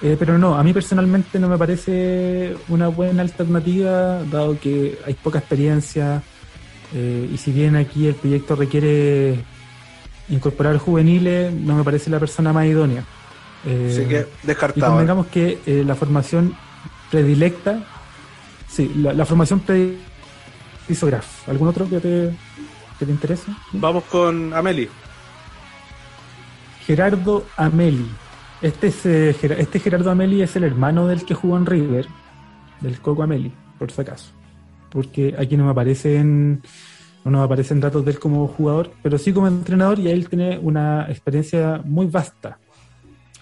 S1: Eh, pero no, a mí personalmente no me parece una buena alternativa, dado que hay poca experiencia. Eh, y si bien aquí el proyecto requiere incorporar juveniles, no me parece la persona más idónea.
S2: Eh, que descartado.
S1: Y convengamos que eh, la formación predilecta, sí, la, formación predilecta Graf. ¿Algún otro que te, que te interese?
S2: Vamos con Ameli.
S1: Gerardo Ameli. Este, es, eh, este Gerardo Ameli es el hermano del que jugó en River, del Coco Ameli, por si acaso. Porque aquí no me aparecen no nos aparecen datos de él como jugador, pero sí como entrenador y él tiene una experiencia muy vasta.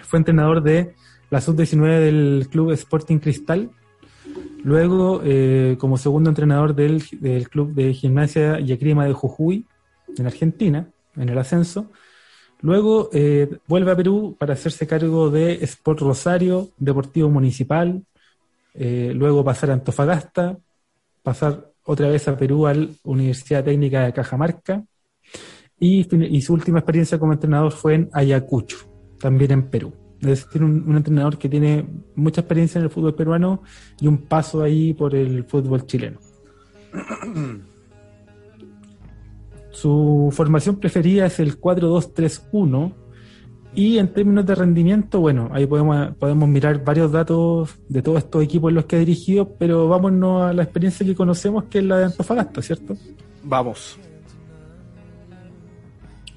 S1: Fue entrenador de la sub-19 del club Sporting Cristal, luego eh, como segundo entrenador del, del, club de gimnasia y esgrima de Jujuy, en Argentina, en el ascenso, Luego eh, vuelve a Perú para hacerse cargo de Sport Rosario, Deportivo Municipal, eh, luego pasar a Antofagasta, pasar otra vez a Perú a la Universidad Técnica de Cajamarca. Y, su última experiencia como entrenador fue en Ayacucho, también en Perú. Es decir, un, entrenador que tiene mucha experiencia en el fútbol peruano y un paso ahí por el fútbol chileno. Su formación preferida es el 4-2-3-1 y en términos de rendimiento, bueno, ahí podemos, podemos mirar varios datos de todos estos equipos en los que ha dirigido, pero vámonos a la experiencia que conocemos, que es la de Antofagasta, ¿cierto?
S2: Vamos.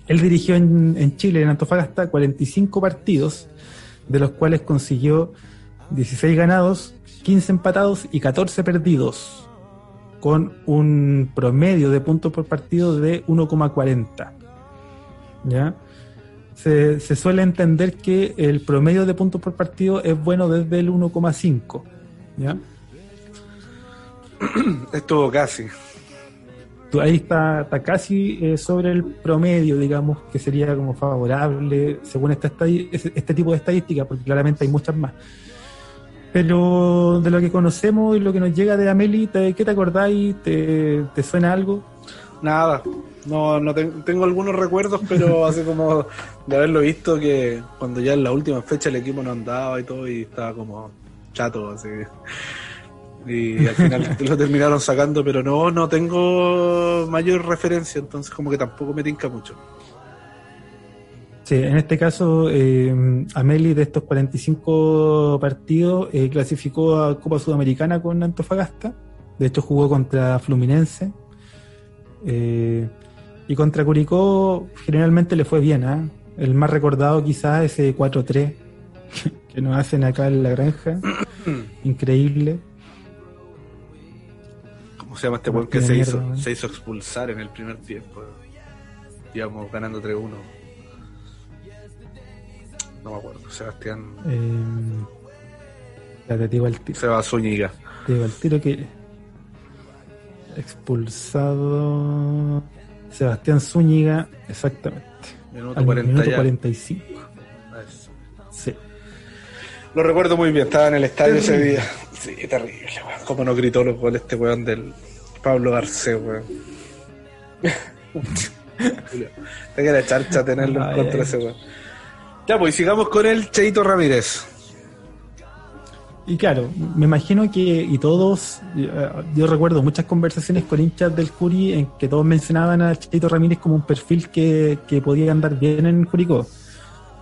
S1: Él dirigió en, en Chile, en Antofagasta, 45 partidos, de los cuales consiguió 16 ganados, 15 empatados y 14 perdidos con un promedio de puntos por partido de 1,40. ¿Ya? Se, suele entender que el promedio de puntos por partido es bueno desde el 1,5. ¿Ya?
S2: Estuvo casi.
S1: Ahí está, está casi eh, sobre el promedio, digamos, que sería como favorable según esta este tipo de estadísticas, porque claramente hay muchas más. Pero de lo que conocemos y lo que nos llega de Ameli, ¿qué te acordáis? ¿Te, ¿Te, suena algo?
S2: Nada, no, no tengo algunos recuerdos, pero hace como de haberlo visto que cuando ya en la última fecha el equipo no andaba y todo y estaba como chato, así. Y al final lo terminaron sacando, pero no, no tengo mayor referencia, entonces como que tampoco me tinca mucho.
S1: Sí, en este caso, eh, Ameli de estos 45 partidos eh, clasificó a Copa Sudamericana con Antofagasta. De hecho, jugó contra Fluminense. Eh, y contra Curicó generalmente le fue bien. ¿ah? El más recordado quizás ese 4-3 que nos hacen acá en la granja. Increíble.
S2: ¿Cómo se llama este buen que se hizo, se hizo expulsar en el primer tiempo? Íbamos ganando 3-1 no me acuerdo, Sebastián. Eh,
S1: ya te digo el tiro.
S2: Seba Zúñiga.
S1: Te digo el tiro que. Expulsado. Sebastián Zúñiga, exactamente.
S2: Minuto, 45. Lo recuerdo muy bien, estaba en el estadio ese día. Sí, terrible, weón. Cómo no gritó los goles este weón del Pablo Garcés, weón. Te que la charcha tenerlo en contra ese weón. Ya, pues sigamos con el Cheito Ramírez.
S1: Y claro, me imagino que, y todos, eh, yo recuerdo muchas conversaciones con hinchas del Curi en que todos mencionaban a Cheito Ramírez como un perfil que, podía andar bien en Curicó.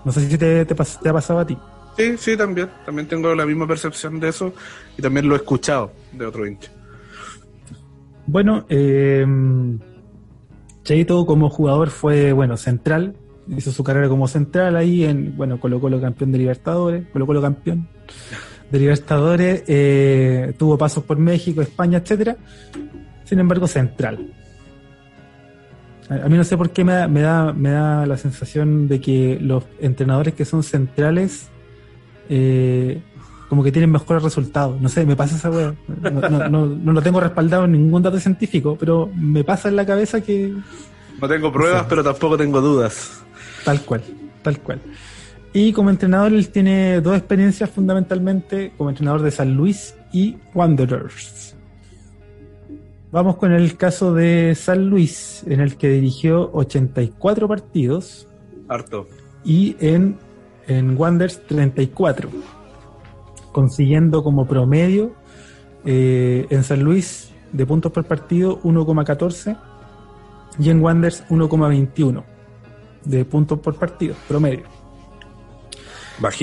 S1: No sé si te, te, ha pasado a ti.
S2: Sí, sí, también. También tengo la misma percepción de eso y también lo he escuchado de otro hincha.
S1: Bueno, eh, Cheito como jugador fue, bueno, central, hizo su carrera como central ahí en, bueno, Colo Colo campeón de Libertadores, Colo Colo campeón de Libertadores, eh, tuvo pasos por México, España, etcétera. Sin embargo, central. A, mí no sé por qué me da, me da, me da la sensación de que los entrenadores que son centrales eh, como que tienen mejores resultados. No sé, me pasa esa weá. No, no, no, lo tengo respaldado en ningún dato científico, pero me pasa en la cabeza que...
S2: No tengo pruebas, pero tampoco tengo dudas.
S1: Tal cual, tal cual. Y como entrenador él tiene dos experiencias fundamentalmente como entrenador de San Luis y Wanderers. Vamos con el caso de San Luis, en el que dirigió 84 partidos.
S2: Harto.
S1: Y en, en Wanderers 34. consiguiendo como promedio eh, en San Luis de puntos por partido 1,14 y en Wanderers 1,21 de puntos por partido promedio.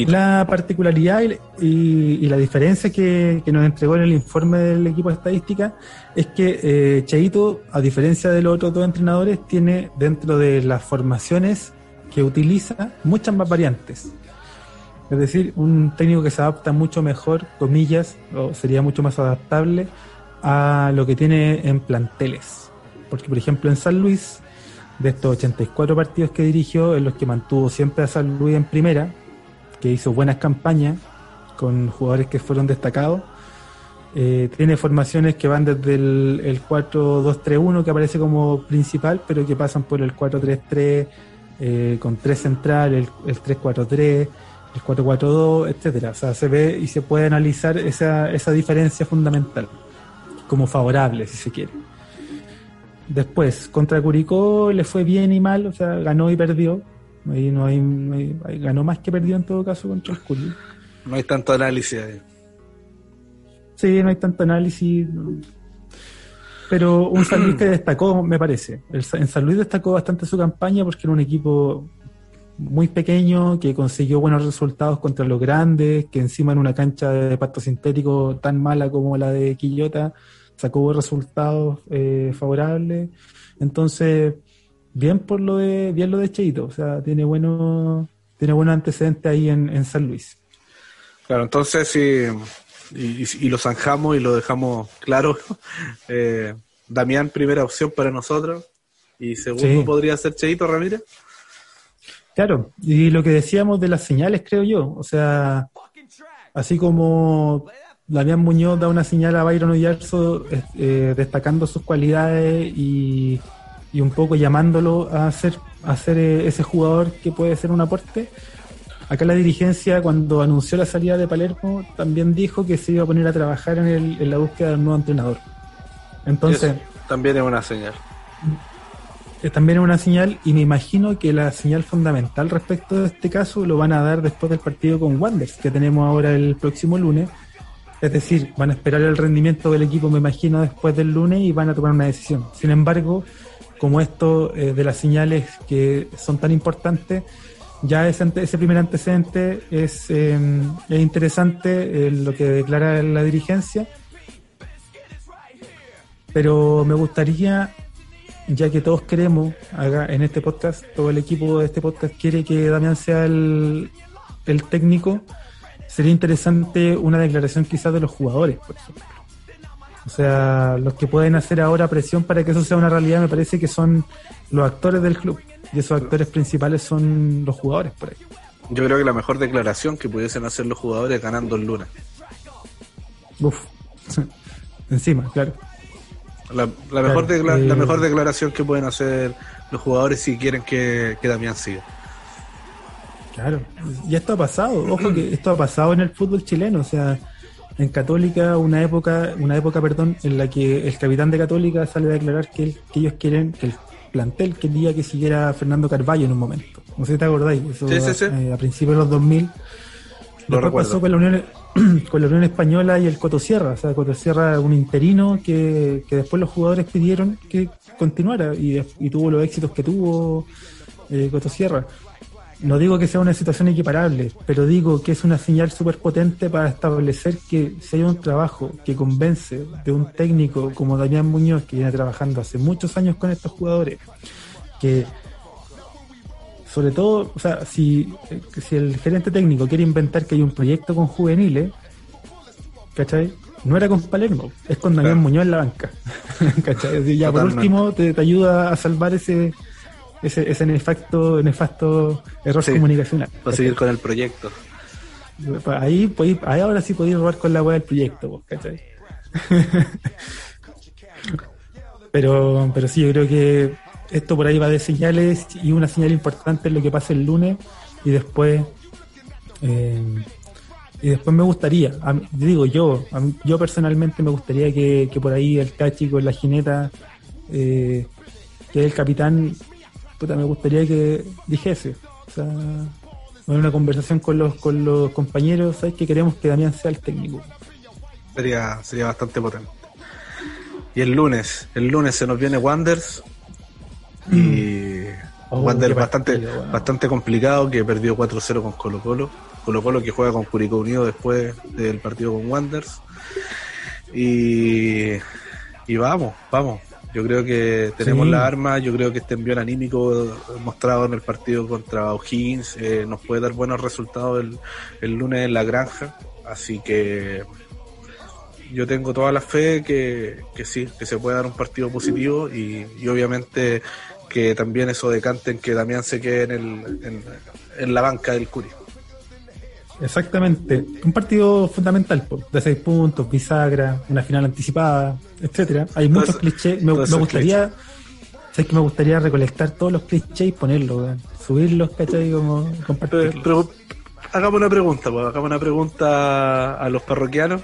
S1: La particularidad y, la diferencia que, nos entregó en el informe del equipo de estadística es que eh, Cheito, a diferencia de los otros dos entrenadores, tiene dentro de las formaciones que utiliza muchas más variantes. Es decir, un técnico que se adapta mucho mejor, comillas, o sería mucho más adaptable a lo que tiene en planteles. Porque, por ejemplo, en San Luis, de estos 84 partidos que dirigió, en los que mantuvo siempre a San Luis en primera, que hizo buenas campañas con jugadores que fueron destacados, eh, tiene formaciones que van desde el, 4-2-3-1, que aparece como principal, pero que pasan por el 4-3-3, eh, con tres centrales, el, 3-4-3, el 4-4-2, etcétera. O sea, se ve y se puede analizar esa, esa diferencia fundamental como favorable, si se quiere. Después, contra Curicó le fue bien y mal, o sea, ganó y perdió. Ahí no hay, ganó más que perdió en todo caso contra el Curicó.
S2: No hay tanto análisis ahí.
S1: Sí, no hay tanto análisis. Pero un San Luis que destacó, me parece. en San Luis destacó bastante su campaña porque era un equipo muy pequeño, que consiguió buenos resultados contra los grandes, que encima en una cancha de pasto sintético tan mala como la de Quillota, sacó resultados eh, favorables. Entonces, bien por lo de, bien lo de Cheito, o sea, tiene bueno, tiene buenos antecedentes ahí en, San Luis.
S2: Claro, entonces si y, lo zanjamos y lo dejamos claro, eh, Damián primera opción para nosotros y segundo podría ser Cheito Ramírez.
S1: Claro, y lo que decíamos de las señales, creo yo, o sea, así como Damián Muñoz da una señal a Byron Oyarzo eh, destacando sus cualidades y, un poco llamándolo a ser, a ser eh, ese jugador que puede ser un aporte. Acá la dirigencia, cuando anunció la salida de Palermo, también dijo que se iba a poner a trabajar en, el, en la búsqueda del nuevo entrenador. Entonces.
S2: también es una señal
S1: también es una señal y me imagino que la señal fundamental respecto de este caso lo van a dar después del partido con Wanderers que tenemos ahora el próximo lunes. Es decir, van a esperar el rendimiento del equipo, me imagino, después del lunes y van a tomar una decisión. Sin embargo, como esto eh, de las señales que son tan importantes, ya ese, ese primer antecedente es, eh, es interesante eh, lo que declara la dirigencia. Pero me gustaría ya que todos queremos, acá en este podcast, todo el equipo de este podcast quiere que Damián sea el, técnico, sería interesante una declaración quizás de los jugadores, por ejemplo. O sea, los que pueden hacer ahora presión para que eso sea una realidad me parece que son los actores del club. Y esos actores principales son los jugadores por ahí.
S2: Yo creo que la mejor declaración que pudiesen hacer los jugadores ganando el Luna.
S1: Uf, encima, claro.
S2: La, mejor la eh, mejor declaración que pueden hacer los jugadores si quieren que, que Damián siga.
S1: Claro, ya esto ha pasado, ojo que esto ha pasado en el fútbol chileno, o sea, en Católica una época, una época, perdón, en la que el capitán de Católica sale a declarar que, ellos quieren, que el plantel quería que siguiera Fernando Carballo en un momento. No sé si te acordáis, eso eh, a principios de los 2000. Lo Después pasó con la Unión con la Unión Española y el Cotosierra. O sea, Cotosierra un interino que, después los jugadores pidieron que continuara y, tuvo los éxitos que tuvo eh, Cotosierra. No digo que sea una situación equiparable, pero digo que es una señal súper potente para establecer que si hay un trabajo que convence de un técnico como Damián Muñoz, que viene trabajando hace muchos años con estos jugadores, que sobre todo, o sea, si, si el gerente técnico quiere inventar que hay un proyecto con juveniles, ¿cachai? No era con Palermo, es con Daniel Muñoz en la banca. ¿cachai? ya por último te, ayuda a salvar ese, ese, ese nefasto, nefasto error comunicacional.
S2: Para seguir con el proyecto.
S1: Ahí, ahí ahora sí podéis robar con la web del proyecto, ¿cachai? pero, pero sí, yo creo que esto por ahí va de señales y una señal importante es lo que pasa el lunes y después eh, y después me gustaría, digo yo, yo personalmente me gustaría que, por ahí el Cachi con la jineta, eh, que es el capitán, puta, me gustaría que dijese, o sea, en una conversación con los, con los compañeros, ¿sabes que queremos que Damián sea el técnico?
S2: Sería, sería bastante potente. Y el lunes, el lunes se nos viene Wanders y mm. oh, Wanders bastante, bastante complicado que perdió 4-0 con Colo Colo. Colo Colo que juega con Curicó Unido después del partido con Wanders. Y, y vamos, vamos. Yo creo que tenemos la arma, yo creo que este envío anímico mostrado en el partido contra O'Higgins eh, nos puede dar buenos resultados el, el lunes en la granja. Así que yo tengo toda la fe que, que sí, que se puede dar un partido positivo y, obviamente que también eso decante en que Damián se quede en, el, en, la banca del Curi.
S1: Exactamente, un partido fundamental, de seis puntos, bisagra, una final anticipada, etcétera. Hay muchos clichés. Me, gustaría, sé que me gustaría recolectar todos los clichés y ponerlos, subirlos, ¿cachai? Como
S2: Pero, hagamos una pregunta, pues, hagamos una pregunta a los parroquianos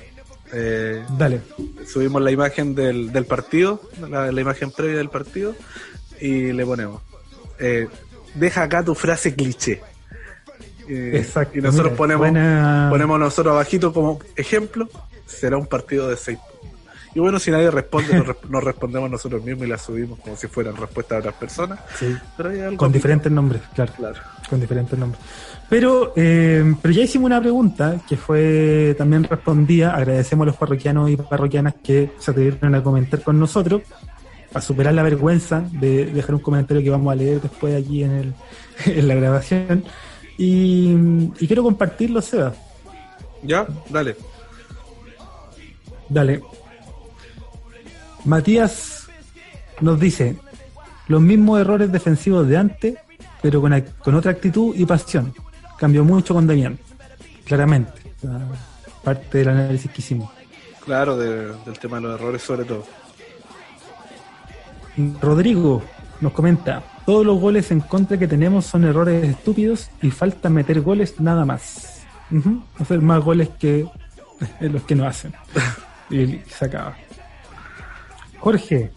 S2: eh,
S1: Dale.
S2: Subimos la imagen del, del partido, la, imagen previa del partido, y le ponemos. Eh, deja acá tu frase cliché.
S1: Eh, Exacto.
S2: Y nosotros ponemos, ponemos nosotros abajito como ejemplo, será un partido de seis y bueno, si nadie responde, nos, respondemos nosotros mismos y la subimos como si fueran respuestas de otras personas.
S1: Sí. Con diferentes nombres, claro. claro. Con diferentes nombres. Pero, eh, pero ya hicimos una pregunta que fue también respondida. Agradecemos a los parroquianos y parroquianas que se atrevieron a comentar con nosotros para superar la vergüenza de dejar un comentario que vamos a leer después aquí en, el, en la grabación. Y, y quiero compartirlo, Seba.
S2: Ya, dale.
S1: Dale. Matías nos dice los mismos errores defensivos de antes, pero con, con otra actitud y pasión cambió mucho con Damián, claramente. parte del análisis que hicimos.
S2: Claro, del tema de los errores sobre todo.
S1: Rodrigo nos comenta, todos los goles en contra que tenemos son errores estúpidos y falta meter goles nada más. Hacer más goles que los que no hacen. y se acaba. Jorge,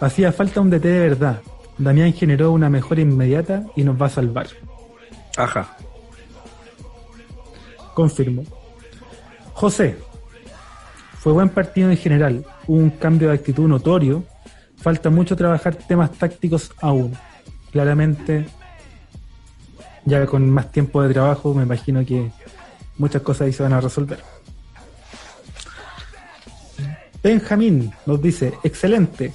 S1: hacía falta un DT de verdad. Damián generó una mejora inmediata y nos va a salvar.
S2: Ajá.
S1: Confirmo. José, fue buen partido en general. Hubo un cambio de actitud notorio. Falta mucho trabajar temas tácticos aún. Claramente, ya con más tiempo de trabajo, me imagino que muchas cosas ahí se van a resolver. Benjamín nos dice, excelente.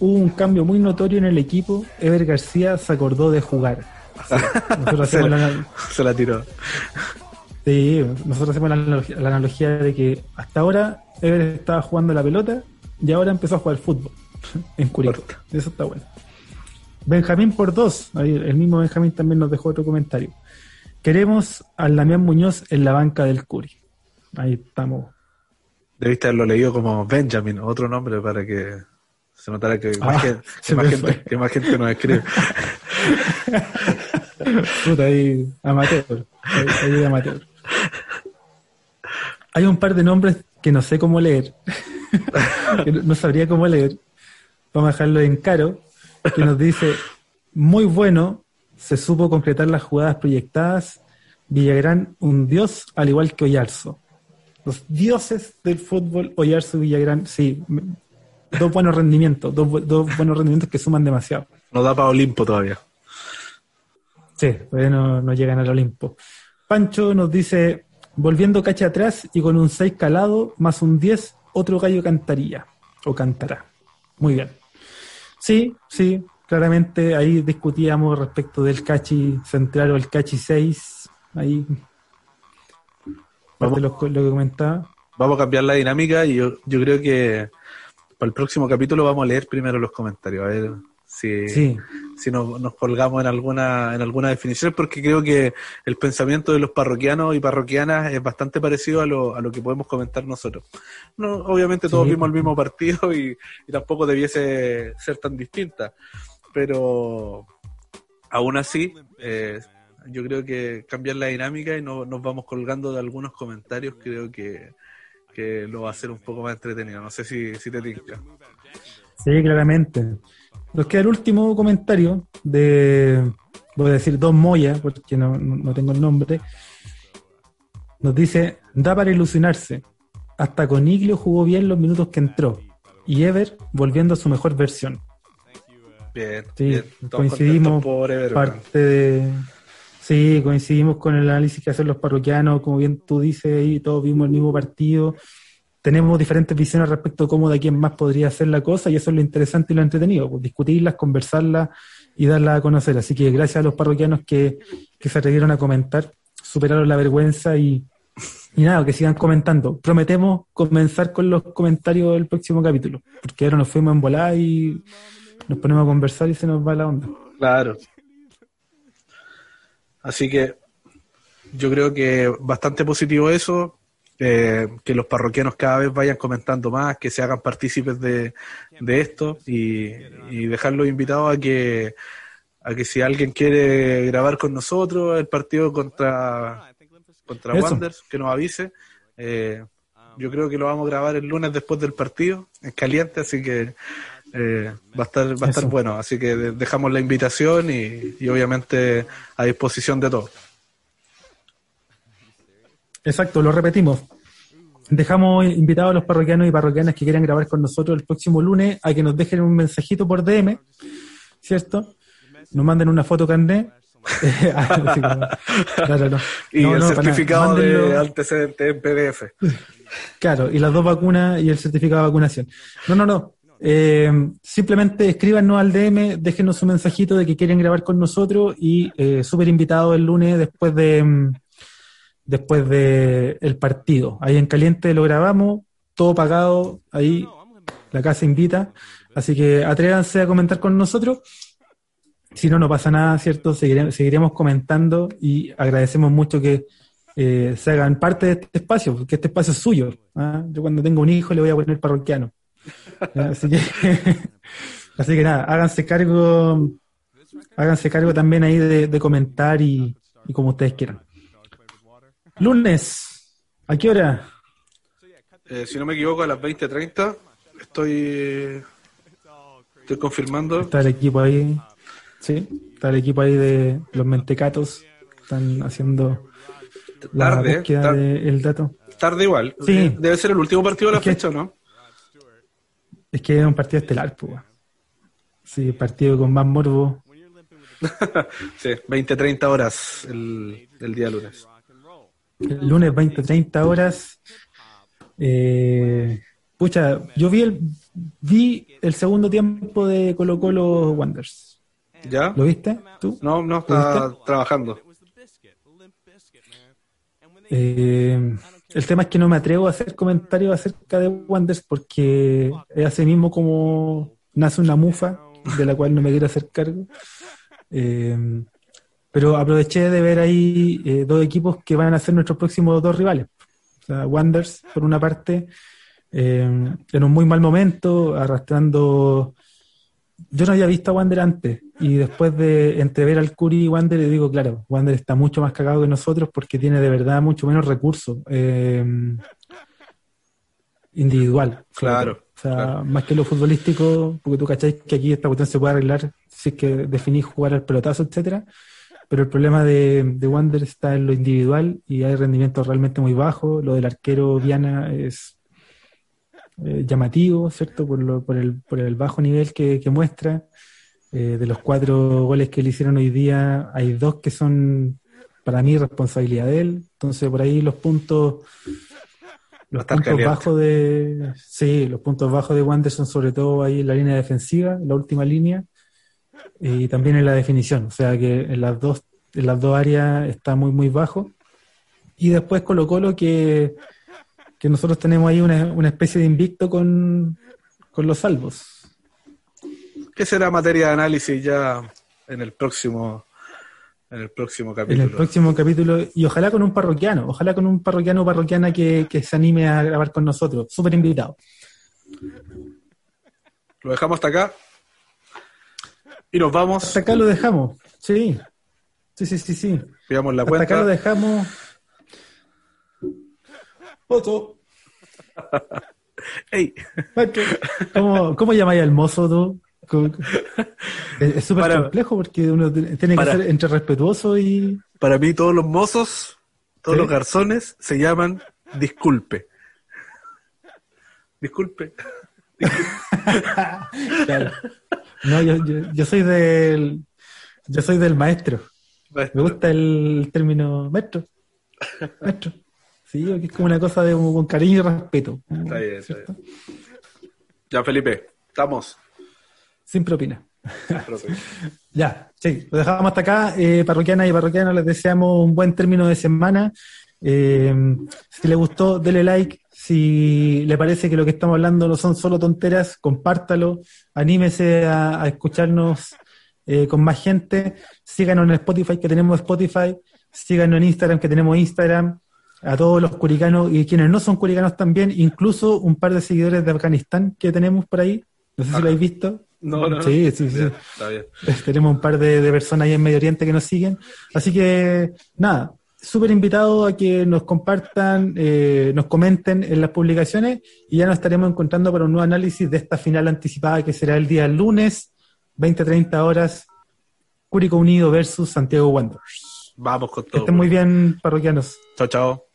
S1: Hubo un cambio muy notorio en el equipo. Ever García se acordó de jugar
S2: se, la, tiró.
S1: Sí, nosotros hacemos la analogía, de que hasta ahora Ever estaba jugando la pelota y ahora empezó a jugar fútbol en Curicó. Eso está bueno. Benjamín por dos, el mismo Benjamín también nos dejó otro comentario. Queremos al Damián Muñoz en la banca del Curi. Ahí estamos.
S2: Debiste haberlo leído como Benjamin, otro nombre para que se notara que, más, gente, que más, gente, que más gente nos escribe.
S1: Puta, ahí, amateur. Ahí, amateur. Hay un par de nombres que no sé cómo leer. no sabría cómo leer. Vamos a dejarlo en caro. Que nos dice: Muy bueno, se supo concretar las jugadas proyectadas. Villagrán, un dios, al igual que Oyarzo. Los dioses del fútbol, Oyarzo y Villagrán, sí. Dos buenos rendimientos, dos, dos buenos rendimientos que suman demasiado.
S2: No da para Olimpo todavía.
S1: Sí, todavía no, llegan al Olimpo. Pancho nos dice, volviendo cacha atrás y con un 6 calado más un 10, otro gallo cantaría o cantará. Muy bien. Sí, sí, claramente ahí discutíamos respecto del cachi central o el cachi 6. Ahí.
S2: Vamos, lo, lo, que comentaba. Vamos a cambiar la dinámica y yo, yo creo que para el próximo capítulo vamos a leer primero los comentarios. A ver si, si nos, colgamos en alguna, en alguna definición, porque creo que el pensamiento de los parroquianos y parroquianas es bastante parecido a lo, a lo que podemos comentar nosotros. No, obviamente todos vimos el mismo partido y, tampoco debiese ser tan distinta, pero aún así, eh, yo creo que cambiar la dinámica y no, nos vamos colgando de algunos comentarios, creo que, que lo va a hacer un poco más entretenido. No sé si, si te tinca.
S1: Sí, claramente. Nos queda el último comentario de voy a decir Don Moya, porque no, tengo el nombre, nos dice, da para ilusionarse. Hasta con Iglio jugó bien los minutos que entró. Y Ever volviendo a su mejor versión.
S2: Bien,
S1: sí, coincidimos parte de... Sí, coincidimos con el análisis que hacen los parroquianos, como bien tú dices, y todos vimos el mismo partido. Tenemos diferentes visiones respecto a cómo de quién más podría hacer la cosa, y eso es lo interesante y lo entretenido, pues, discutirlas, conversarlas y darla a conocer. Así que gracias a los parroquianos que, se atrevieron a comentar, superaron la vergüenza y, y nada, que sigan comentando. Prometemos comenzar con los comentarios del próximo capítulo, porque ahora nos fuimos en volar y nos ponemos a conversar y se nos va la onda.
S2: Claro. Así que yo creo que bastante positivo eso. Eh, que los parroquianos cada vez vayan comentando más, que se hagan partícipes de, esto y, dejarlos invitados a que, a que si alguien quiere grabar con nosotros el partido contra, contra Wanderers, que nos avise. Eh, yo creo que lo vamos a grabar el lunes después del partido, es caliente, así que eh, va a estar, va a estar bueno. Así que dejamos la invitación y, y obviamente a disposición de todos.
S1: Exacto, lo repetimos. Dejamos invitados a los parroquianos y parroquianas que quieran grabar con nosotros el próximo lunes a que nos dejen un mensajito por DM, ¿cierto? Nos manden una foto carnet.
S2: Y el certificado de antecedente en PDF.
S1: Claro, y las dos vacunas y el certificado de vacunación. No, no, no. Eh, simplemente escríbanos al DM, déjenos un mensajito de que quieren grabar con nosotros y eh, súper invitados el lunes después de después de el partido. Ahí en caliente lo grabamos, todo pagado, ahí la casa invita. Así que atrévanse a comentar con nosotros. Si no, no pasa nada, ¿cierto? Seguiremos, seguiremos comentando y agradecemos mucho que eh, se hagan parte de este espacio, porque este espacio es suyo. ¿ah? Yo cuando tengo un hijo le voy a poner parroquiano. Así que, así que nada, háganse cargo, háganse cargo también ahí de, comentar y como ustedes quieran. Lunes, ¿a qué hora?
S2: Eh, si no me equivoco, a las 20.30. Estoy, estoy confirmando.
S1: Está el equipo ahí. Sí, está el equipo ahí de los mentecatos. Están haciendo la tarde, búsqueda del dato.
S2: Tarde igual. Sí. Debe ser el último partido de la fecha, ¿no?
S1: Es que es un partido estelar, pues. Sí, partido con más morbo.
S2: sí, 20-30 horas el, el día lunes
S1: el lunes 20, 30 horas. Eh, pucha, yo vi el, vi el segundo tiempo de Colo Colo Wonders.
S2: ¿Ya?
S1: ¿Lo viste tú?
S2: No, no, está trabajando.
S1: Eh, el tema es que no me atrevo a hacer comentarios acerca de Wonders porque es así mismo como nace una mufa de la cual no me quiero hacer cargo. Eh, pero aproveché de ver ahí eh, dos equipos que van a ser nuestros próximos dos rivales. O sea, Wanders, por una parte, eh, en un muy mal momento, arrastrando. Yo no había visto a Wander antes, y después de entrever al Curi y Wander, le digo, claro, Wander está mucho más cagado que nosotros porque tiene de verdad mucho menos recursos eh, individual.
S2: Claro.
S1: O sea, más que lo futbolístico, porque tú cacháis que aquí esta cuestión se puede arreglar si es que definís jugar al pelotazo, etcétera pero el problema de, de Wander está en lo individual y hay rendimiento realmente muy bajo. Lo del arquero Viana es eh, llamativo, ¿cierto? Por, lo, por, el, por el bajo nivel que, muestra. Eh, de los cuatro goles que le hicieron hoy día, hay dos que son para mí responsabilidad de él. Entonces, por ahí los puntos. Los puntos bajos de. Sí, los puntos bajos de Wander son sobre todo ahí en la línea defensiva, la última línea y también en la definición, o sea que en las dos, en las dos áreas está muy muy bajo. Y después Colo Colo que, que nosotros tenemos ahí una, una especie de invicto con, con los salvos.
S2: ¿Qué será materia de análisis ya en el próximo en el próximo capítulo.
S1: En el próximo capítulo, y ojalá con un parroquiano, ojalá con un parroquiano o parroquiana que, que se anime a grabar con nosotros. Súper invitado.
S2: Lo dejamos hasta acá. Y nos vamos.
S1: Hasta acá lo dejamos. Sí. Sí, sí, sí, sí.
S2: Pidamos la Hasta
S1: acá lo dejamos. Foto.
S2: Ey.
S1: ¿Cómo, ¿Cómo llamáis al mozo tú? es súper complejo porque uno tiene que ser entre respetuoso y...
S2: Para mí todos los mozos, todos los garzones se llaman disculpe. Disculpe.
S1: No, yo, yo, soy del yo soy del maestro. Me gusta el término maestro. Maestro. Sí, es como una cosa de con cariño y respeto. Está bien, está bien.
S2: Ya, Felipe, estamos.
S1: Sin propina. ya, sí, lo dejamos hasta acá. Eh, parroquianas y parroquianos, les deseamos un buen término de semana. Eh, si les gustó, dele like. Si le parece que lo que estamos hablando no son solo tonteras, compártalo. Anímese a, escucharnos eh, con más gente. Síganos en Spotify, que tenemos Spotify. Síganos en Instagram, que tenemos Instagram. A todos los curicanos y quienes no son curicanos también, incluso un par de seguidores de Afganistán que tenemos por ahí. No sé si lo habéis visto.
S2: No, no,
S1: sí, sí, sí. Está bien. Tenemos un par de, personas ahí en Medio Oriente que nos siguen. Así que, nada, súper invitado a que nos compartan, eh, nos comenten en las publicaciones y ya nos estaremos encontrando para un nuevo análisis de esta final anticipada que será el día lunes, 20-30 horas, Cúrico Unido versus Santiago Wanderers.
S2: Vamos con todo.
S1: Que estén muy bien, parroquianos.
S2: Chao, chao.